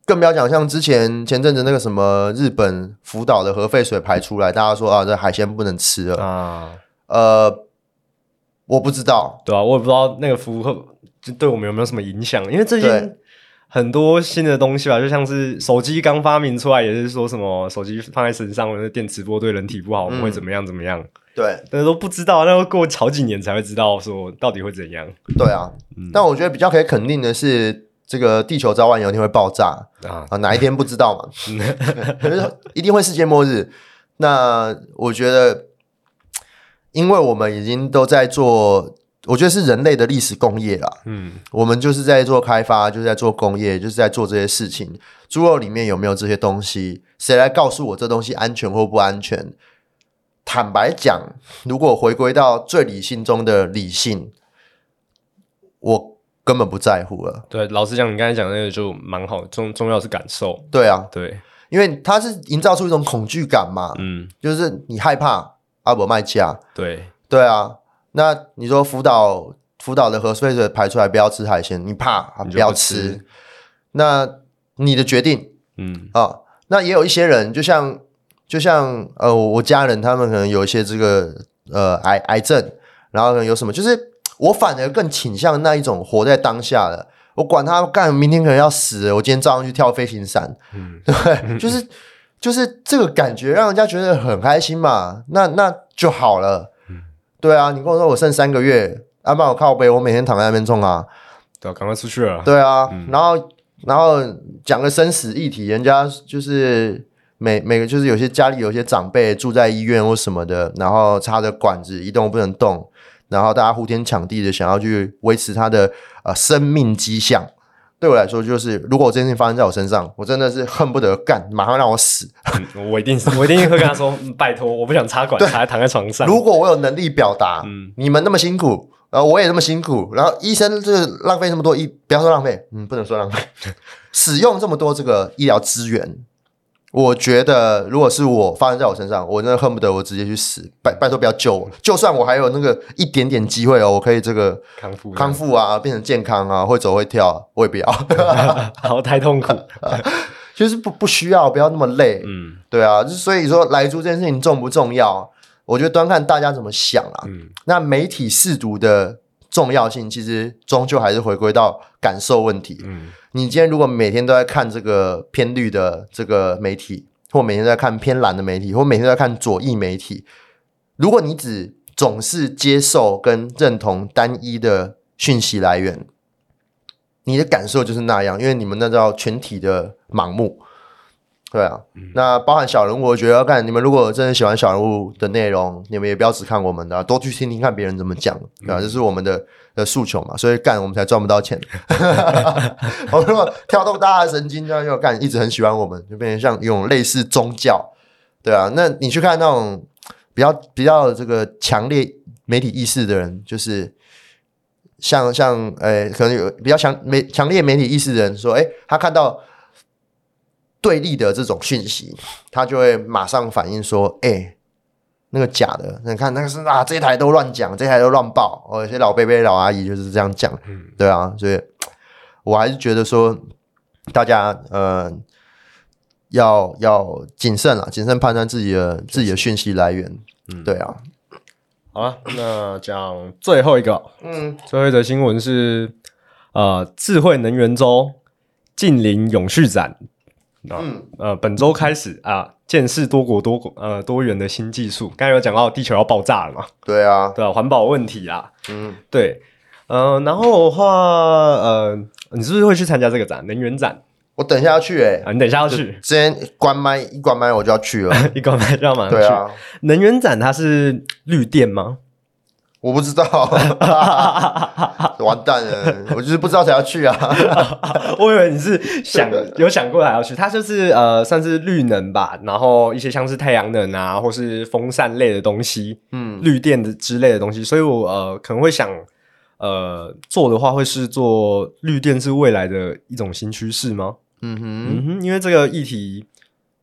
更不要讲像之前前阵子那个什么日本福岛的核废水排出来，大家说啊这海鲜不能吃了，啊，呃，我不知道，对啊，我也不知道那个服务就对我们有没有什么影响，因为最对。近很多新的东西吧，就像是手机刚发明出来，也是说什么手机放在身上，或者电磁波对人体不好，我们会怎么样怎么样，对。但是都不知道，那要过好几年才会知道说到底会怎样。对啊，但我觉得比较可以肯定的是，这个地球早晚有一天会爆炸。啊。啊，哪一天不知道嘛，可是一定会世界末日。那我觉得，因为我们已经都在做我觉得是人类的历史工业啦。嗯，我们就是在做开发，就是在做工业，就是在做这些事情。猪肉里面有没有这些东西？谁来告诉我这东西安全或不安全？坦白讲，如果回归到最理性中的理性，我根本不在乎了。对，老实讲，你刚才讲的那个就蛮好，重重要是感受，对啊，对，因为它是营造出一种恐惧感嘛，嗯，就是你害怕阿伯卖价，对，对啊。那你说福岛福岛的核废水排出来不要吃海鲜，你怕啊不要吃吃，那你的决定嗯，啊。那也有一些人，就像就像呃，我我家人他们可能有一些这个呃癌癌症，然后可能有什么，就是我反而更倾向那一种活在当下的。我管他干，明天可能要死了，我今天照样去跳飞行伞，嗯对，就是就是这个感觉让人家觉得很开心嘛，那那就好了。对啊，你跟我说我剩三个月，阿爸我靠背，我每天躺在那边冲啊，对啊，赶快出去了，对啊，然后然后讲个生死议题，人家就是每每个就是有些家里有些长辈住在医院或什么的，然后插着管子一动不能动，然后大家呼天抢地的想要去维持他的呃生命迹象。对我来说，就是如果这件事情发生在我身上，我真的是恨不得干，马上让我死。嗯我一定是，我一定会跟他说，嗯拜托，我不想插管，还躺在床上，如果我有能力表达，嗯你们那么辛苦，然后我也那么辛苦，然后医生就是浪费那么多医，不要说浪费，嗯，不能说浪费，使用这么多这个医疗资源，我觉得如果是我发生在我身上，我真的恨不得我直接去死，拜拜托不要救我，就算我还有那个一点点机会哦，我可以这个康复康复啊，变成健康啊，会走会跳，我也不要，好太痛苦，就是不不需要，不要那么累，嗯。对啊，就是所以说来猪这件事情重不重要？我觉得端看大家怎么想啊。嗯。那媒体试读的重要性，其实终究还是回归到感受问题。嗯你今天如果每天都在看这个偏绿的这个媒体，或每天都在看偏蓝的媒体，或每天都在看左翼媒体，如果你只总是接受跟认同单一的讯息来源，你的感受就是那样，因为你们那叫群体的盲目。对啊，那包含小人物，我觉得干你们如果真的喜欢小人物的内容，你们也不要只看我们的啊、多去听听看别人怎么讲，对啊，这是我们的的诉求嘛，所以干我们才赚不到钱。我们如果跳动大家的神经，这样就干一直很喜欢我们，就变成像一种类似宗教，对啊。那你去看那种比较比较这个强烈媒体意识的人，就是像像呃，可能有比较强媒强烈媒体意识的人说，哎，他看到对立的这种讯息，他就会马上反应说，哎。那个假的，你看那个是啊，这一台都乱讲，这一台都乱报。哦，有些老伯伯、老阿姨就是这样讲，对啊，所以我还是觉得说，大家呃要要谨慎啊，谨慎判断自己的自己的讯息来源。嗯，对啊，好了，那讲最后一个，嗯，最后一则新闻是呃，智慧能源周近邻永续展，啊嗯呃，本周开始啊，见识多国多国呃多元的新技术。刚才有讲到地球要爆炸了嘛，对啊，对啊，环保问题啊，嗯，对，呃，然后的话，呃，你是不是会去参加这个展，能源展我等一下要去诶、啊？你等一下要去，之前关麦一关麦我就要去了。一关麦就要马上去。对啊，能源展它是绿电吗？我不知道，完蛋了，我就是不知道才要去啊。我以为你是想有想过还要去，它就是呃算是绿能吧，然后一些像是太阳能啊，或是风扇类的东西，嗯，绿电的之类的东西，所以我呃可能会想呃做的话会是做绿电是未来的一种新趋势吗？嗯哼，嗯哼，因为这个议题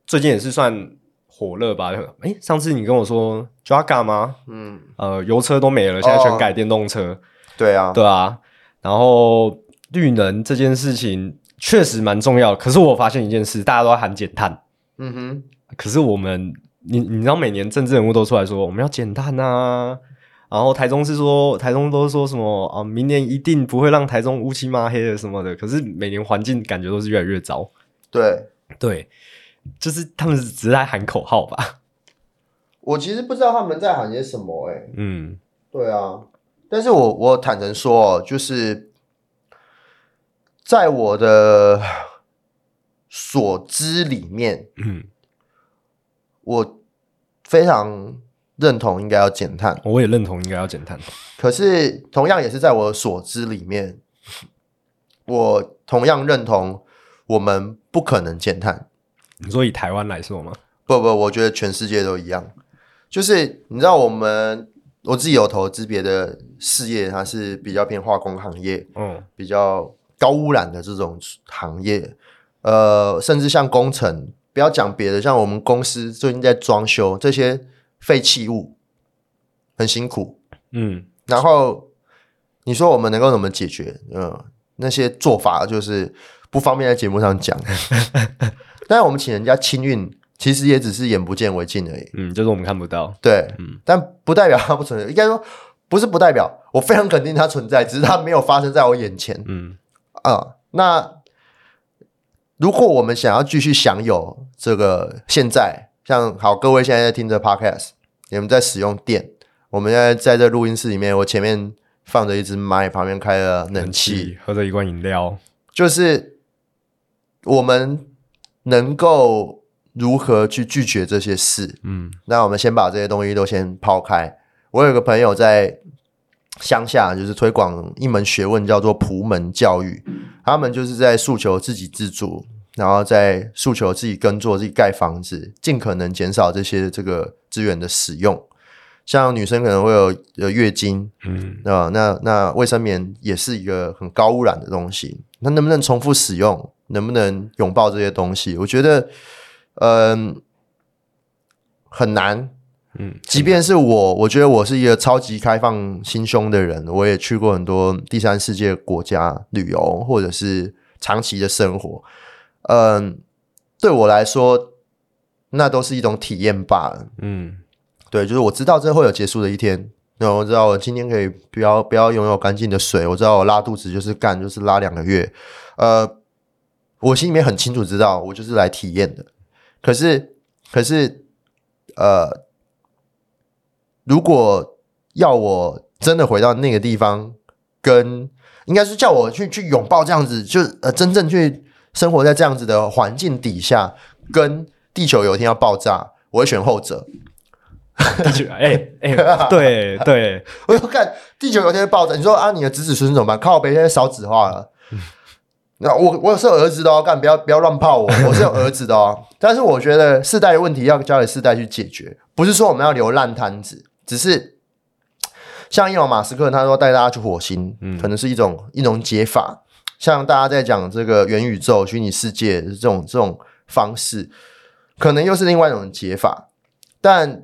最近也是算火热吧。诶，上次你跟我说 Jaga 吗？嗯，呃，油车都没了，现在全改电动车。对啊，对啊，然后绿能这件事情确实蛮重要。可是我发现一件事，大家都在喊减碳，嗯哼，可是我们，你你知道，每年政治人物都出来说我们要减碳啊。然后台中是说，台中都说什么啊？明年一定不会让台中乌漆嘛黑的什么的。可是每年环境感觉都是越来越糟。对对，就是他们只是在喊口号吧。我其实不知道他们在喊些什么诶、嗯对啊，但是我我坦诚说哦，就是在我的所知里面，嗯我非常认同应该要减碳，我也认同应该要减碳。可是同样也是在我所知里面，我同样认同我们不可能减碳。你说以台湾来说吗？不不，我觉得全世界都一样。就是你知道，我们我自己有投资别的事业，它是比较偏化工行业，嗯比较高污染的这种行业，呃，甚至像工程，不要讲别的，像我们公司最近在装修这些废弃物，很辛苦。嗯然后你说我们能够怎么解决？嗯，那些做法就是不方便在节目上讲。但我们请人家清运，其实也只是眼不见为净而已。嗯，就是我们看不到。对，嗯但不代表它不存在。应该说不是不代表，我非常肯定它存在，只是它没有发生在我眼前。嗯啊、那如果我们想要继续享有这个现在，像好各位现在在听着 podcast，你们在使用电，我们现在在这录音室里面，我前面放着一支麦，旁边开了冷冷，气，喝着一罐饮料。就是我们能够如何去拒绝这些事，嗯那我们先把这些东西都先抛开。我有个朋友在乡下，就是推广一门学问，叫做仆门教育。他们就是在诉求自己自足，然后在诉求自己耕作、自己盖房子，尽可能减少这些这个资源的使用。像女生可能会有呃月经，嗯啊、那那卫生棉也是一个很高污染的东西，那能不能重复使用？能不能拥抱这些东西？我觉得，嗯、很难。嗯，即便是我，我觉得我是一个超级开放心胸的人，我也去过很多第三世界国家旅游，或者是长期的生活。嗯，对我来说，那都是一种体验罢了。嗯对，就是我知道这会有结束的一天。那我知道我今天可以不要不要拥有干净的水，我知道我拉肚子就是干就是拉两个月。呃，我心里面很清楚知道我就是来体验的。可是可是呃，如果要我真的回到那个地方，跟应该是叫我去去拥抱这样子，就呃真正去生活在这样子的环境底下，跟地球有一天要爆炸，我会选后者。地球，哎哎，对对，我就看地球有一天会爆炸，你说啊，你的子子孙孙怎么办？靠北现在少子化了。那我我是有儿子的哦，干不要不要乱泡我，我是有儿子的哦。但是我觉得世代的问题要交给世代去解决，不是说我们要留烂摊子，只是像伊隆马斯克他说带大家去火星，嗯可能是一种一种解法。像大家在讲这个元宇宙、虚拟世界这种这种方式，可能又是另外一种解法。但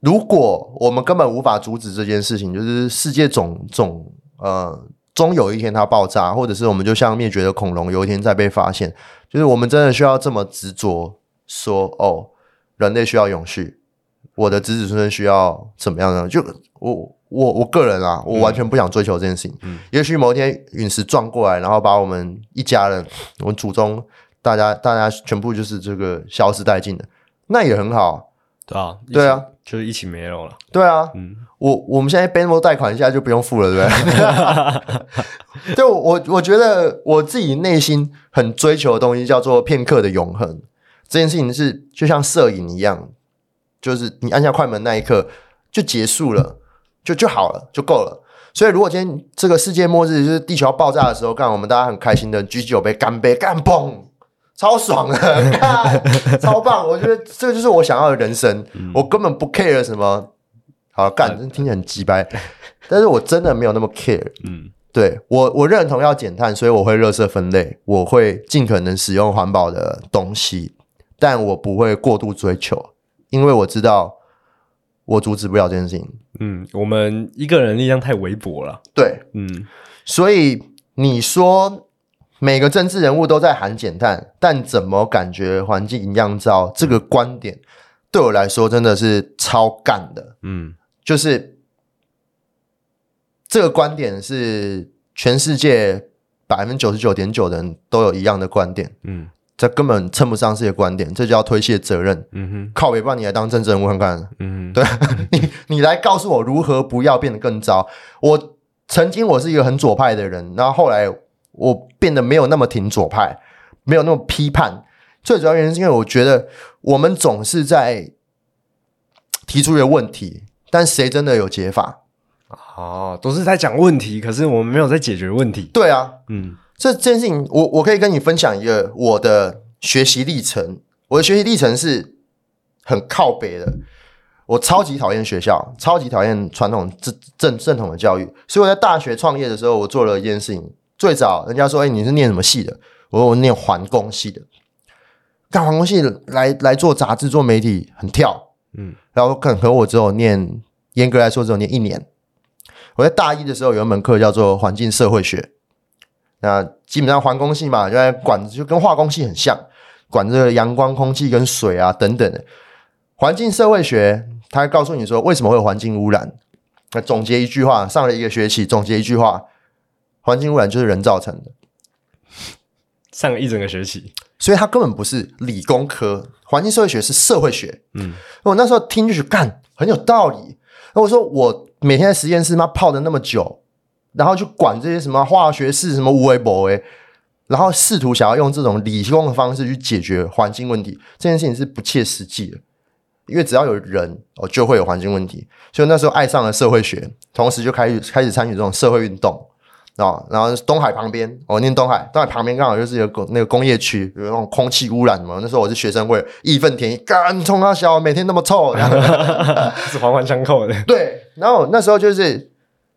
如果我们根本无法阻止这件事情，就是世界总总呃，终有一天它爆炸，或者是我们就像灭绝的恐龙，有一天再被发现，就是我们真的需要这么执着说哦，人类需要永续，我的子子孙孙需要怎么样呢？就我我我个人啊，我完全不想追求这件事情。嗯也许某一天陨石撞过来，然后把我们一家人，我们祖宗大家大家全部就是这个消失殆尽的，那也很好。对啊，对啊，就是一起没有了。对啊，嗯我我们现在背那么多贷款，现在就不用付了，对不对？对，我我觉得我自己内心很追求的东西叫做片刻的永恒。这件事情是就像摄影一样，就是你按下快门那一刻就结束了，就就好了，就够了。所以，如果今天这个世界末日就是地球要爆炸的时候，干我们大家很开心的举酒杯干杯，干嘣，超爽的，超棒！我觉得这个就是我想要的人生，我根本不 care 什么。好干，真听起来很鸡掰，但是我真的没有那么 care。嗯对我，我认同要减碳，所以我会热色分类，我会尽可能使用环保的东西，但我不会过度追求，因为我知道我阻止不了这件事情。嗯，我们一个人力量太微薄了。对，嗯所以你说每个政治人物都在喊减碳，但怎么感觉环境一样糟？这个观点对我来说真的是超干的。嗯就是这个观点是全世界百分之九十九点九的人都有一样的观点，嗯这根本称不上是一个观点，这叫推卸责任。嗯哼靠北，不然你来当政治人物看看，嗯哼，对 你你来告诉我如何不要变得更糟。我曾经我是一个很左派的人，然后后来我变得没有那么挺左派，没有那么批判。最主要原因是因为我觉得我们总是在提出一个问题，但谁真的有解法？哦，都是在讲问题，可是我们没有在解决问题。对啊，嗯这这件事情，我我可以跟你分享一个我的学习历程。我的学习历程是很靠北的，我超级讨厌学校，超级讨厌传统正正正统的教育。所以我在大学创业的时候，我做了一件事情。最早人家说：“哎、你是念什么系的？”我说：“我念环工系的。”干环工系来来做杂志、做媒体很跳，嗯，然后可可我只有念，严格来说只有念一年。我在大一的时候有一门课叫做环境社会学，那基本上环工系嘛，就在管就跟化工系很像，管这个阳光、空气跟水啊等等的。环境社会学，它会告诉你说为什么会有环境污染。那总结一句话，上了一个学期，总结一句话，环境污染就是人造成的，上了一整个学期，所以它根本不是理工科，环境社会学是社会学。嗯，我那时候听就去干，很有道理。那我说我每天在实验室妈泡的那么久，然后去管这些什么化学式什么无为博为，然后试图想要用这种理工的方式去解决环境问题，这件事情是不切实际的。因为只要有人哦，就会有环境问题。所以那时候爱上了社会学，同时就开始开始参与这种社会运动哦。然后东海旁边，我、念东海，东海旁边刚好就是有工那个工业区，有那种空气污染嘛。那时候我是学生会，义愤填膺，干冲他小，每天那么臭，是环环相扣的。对，然后那时候就是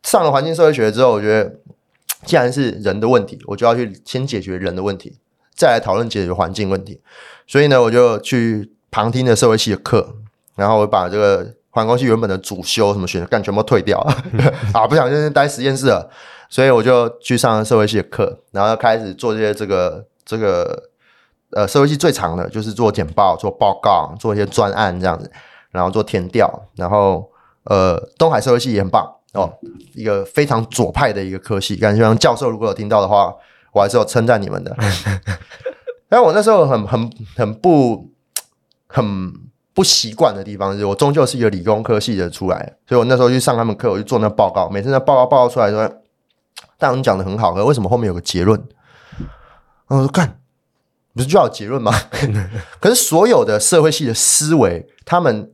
上了环境社会学之后，我觉得既然是人的问题，我就要去先解决人的问题，再来讨论解决环境问题。所以呢，我就去旁听的社会系的课，然后我把这个环工系原本的主修什么学干全部退掉 啊，不想在那待实验室了，所以我就去上社会系的课，然后开始做这些这个这个呃社会系最长的就是做简报、做报告、做一些专案这样子，然后做填调，然后呃东海社会系也很棒哦，一个非常左派的一个科系，感觉像教授如果有听到的话，我还是要称赞你们的。但我那时候很很很不很不习惯的地方是我终究是一个理工科系的出来，所以我那时候去上他们课，我就做那报告，每次那报告报告出来说，大人讲的很好，可为什么后面有个结论？我说干，不是就要结论吗？可是所有的社会系的思维，他们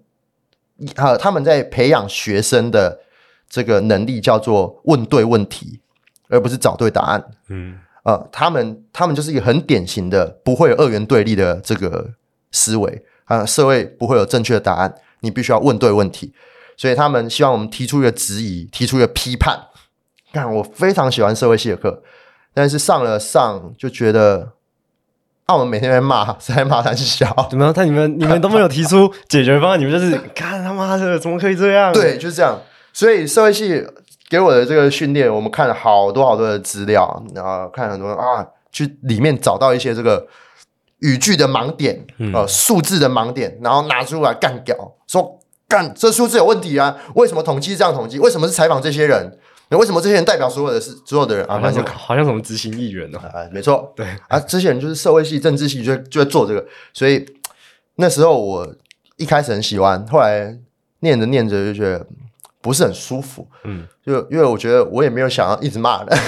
呃他们在培养学生的这个能力叫做问对问题，而不是找对答案。嗯，呃，他们他们就是一个很典型的不会有二元对立的这个思维啊、社会不会有正确的答案，你必须要问对问题，所以他们希望我们提出一个质疑，提出一个批判。看，我非常喜欢社会系的课，但是上了上就觉得，啊，我们每天在骂，是在骂他小，怎么样？但你们你们都没有提出解决方案，你们就是看他妈的怎么可以这样？对，就是这样。所以社会系给我的这个训练，我们看了好多好多的资料，然后看很多啊，去里面找到一些这个语句的盲点，呃，数字的盲点，然后拿出来干掉，说干这数字有问题啊？为什么统计是这样统计？为什么是采访这些人？为什么这些人代表所有的是所有的人？啊？好那就像好像什么执行议员哦。啊，没错，对。啊，这些人就是社会系、政治系就就在做这个，所以那时候我一开始很喜欢，后来念着念着就觉得不是很舒服，嗯，就因为我觉得我也没有想要一直骂人，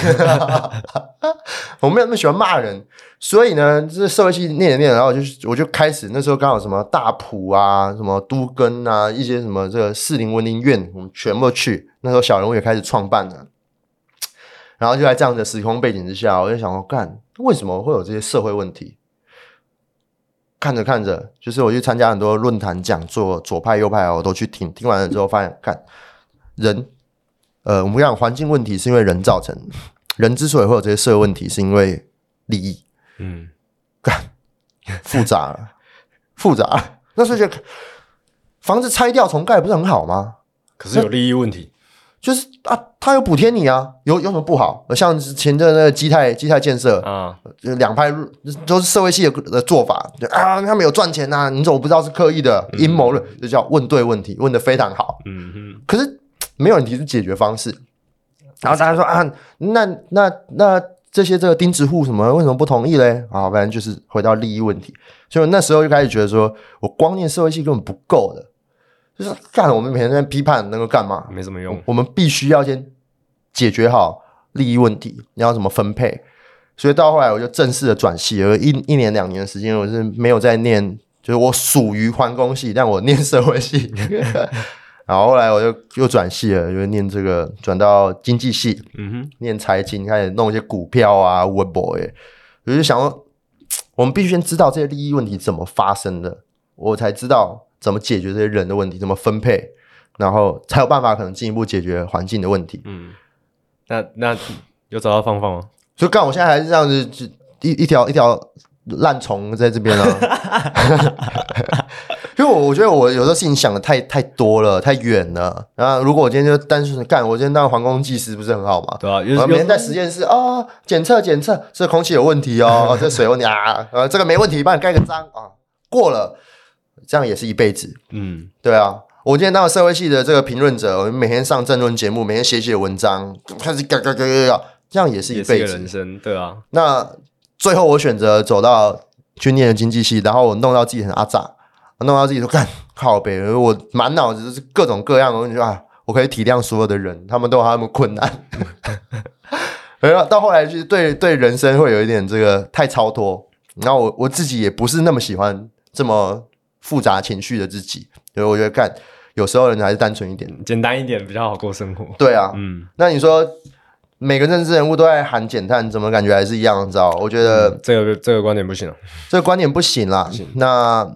我没有那么喜欢骂人，所以呢，这社会系念着念着，然后我就我就开始那时候刚好什么大埔啊、什么都根啊、一些什么这个士林文林院，我们全部去，那时候小人物也开始创办了。然后就在这样的时空背景之下，我就想说，干为什么会有这些社会问题？看着看着，就是我去参加很多论坛讲座，左派右派啊我都去听，听完了之后发现，看人，呃，我们讲环境问题是因为人造成的，人之所以会有这些社会问题，是因为利益，嗯，复杂了，复杂了。那所以就房子拆掉重盖不是很好吗？可是有利益问题。就是啊，他有补贴你啊，有有什么不好？像前阵那个基泰基泰建设，啊，就两派都是社会系的的做法，就啊，他们有赚钱呐、你怎么不知道是刻意的阴谋论？就叫问对问题，问的非常好。嗯嗯，可是没有人提出解决方式，然后大家说啊，那那那这些这个钉子户什么为什么不同意嘞？啊，反正就是回到利益问题。所以我那时候就开始觉得说，我光念社会系根本不够的，就是干我们每天在批判能够干嘛？没什么用。我们必须要先解决好利益问题，你要怎么分配。所以到后来我就正式的转系，而一一年两年的时间，我是没有在念就是我属于环工系，但我念社会系。然后后来我就又转系了，就念这个转到经济系，嗯哼，念财经，开始弄一些股票啊、微博哎，我就想说，我们必须先知道这些利益问题怎么发生的，我才知道怎么解决这些人的问题，怎么分配，然后才有办法可能进一步解决环境的问题。嗯，那那有找到方法吗？就干，我现在还是这样子，就一一条一条烂虫在这边啊。因为我我觉得我有时候事情想的太太多了，太远了。然后如果我今天就单纯的干，我今天当皇宫技师不是很好吗？对啊，有我每天在实验室啊，检测检测，这空气有问题哦，哦 这水有问题啊，呃，这个没问题，帮你盖个章啊，过了，这样也是一辈子。嗯对啊，我今天当了社会系的这个评论者，我每天上政论节目，每天写写文章，开始嘎嘎嘎嘎嘎，这样也是一辈子人。生，对啊，那最后我选择走到去念了经济系，然后我弄到自己很阿杂，弄到自己说干靠北，我满脑子是各种各样的，我就觉得啊，我可以体谅所有的人，他们都有他们困难。然后到后来就是对对人生会有一点这个太超脱，然后我我自己也不是那么喜欢这么复杂情绪的自己，所以我觉得干有时候人还是单纯一点。简单一点比较好过生活。对啊，嗯，那你说每个政治人物都在喊减碳，怎么感觉还是一样？你知道？我觉得这个这个观点不行了。这个观点不行啦。那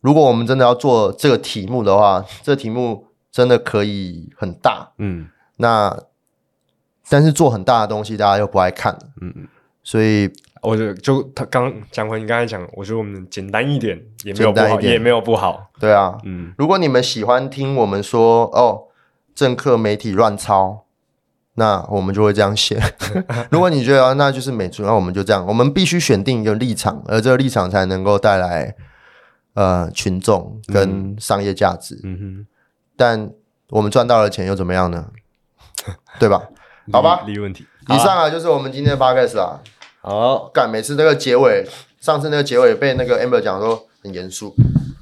如果我们真的要做这个题目的话，这个题目真的可以很大。嗯那但是做很大的东西，大家又不爱看，嗯嗯，所以我觉得就他刚讲回你刚才讲，我觉得我们简单一点也没有不好，也没有不好。对啊。嗯，如果你们喜欢听我们说哦，政客媒体乱抄，那我们就会这样写。如果你觉得、啊、那就是美猪，那我们就这样。我们必须选定一个立场，而这个立场才能够带来呃群众跟商业价值。嗯哼，但我们赚到了钱又怎么样呢？对吧？好吧，利益问题。以上啊就是我们今天的 podcast 啊。好，干，每次那个结尾，上次那个结尾被那个 Amber 讲说很严肃，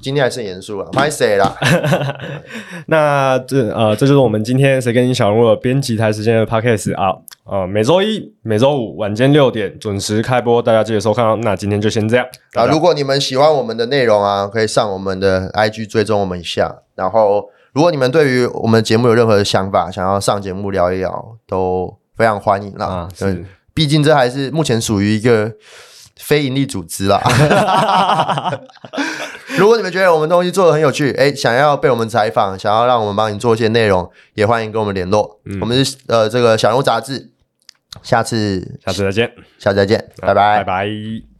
今天还是很严肃啊，拍谁啦？那这呃，这就是我们今天谁跟你小人物的编辑台时间的 podcast 啊，呃，每周一、每周五晚间六点准时开播，大家记得收看哦。那今天就先这样啊，如果你们喜欢我们的内容啊，可以上我们的 IG 追踪我们一下。然后，如果你们对于我们节目有任何的想法，想要上节目聊一聊，都非常欢迎啦。啊，对是，毕竟这还是目前属于一个非盈利组织啦。如果你们觉得我们东西做的很有趣，哎，想要被我们采访，想要让我们帮你做一些内容，也欢迎跟我们联络。嗯我们是呃这个小人物杂志，下次下次再见，下次再见，拜拜拜拜。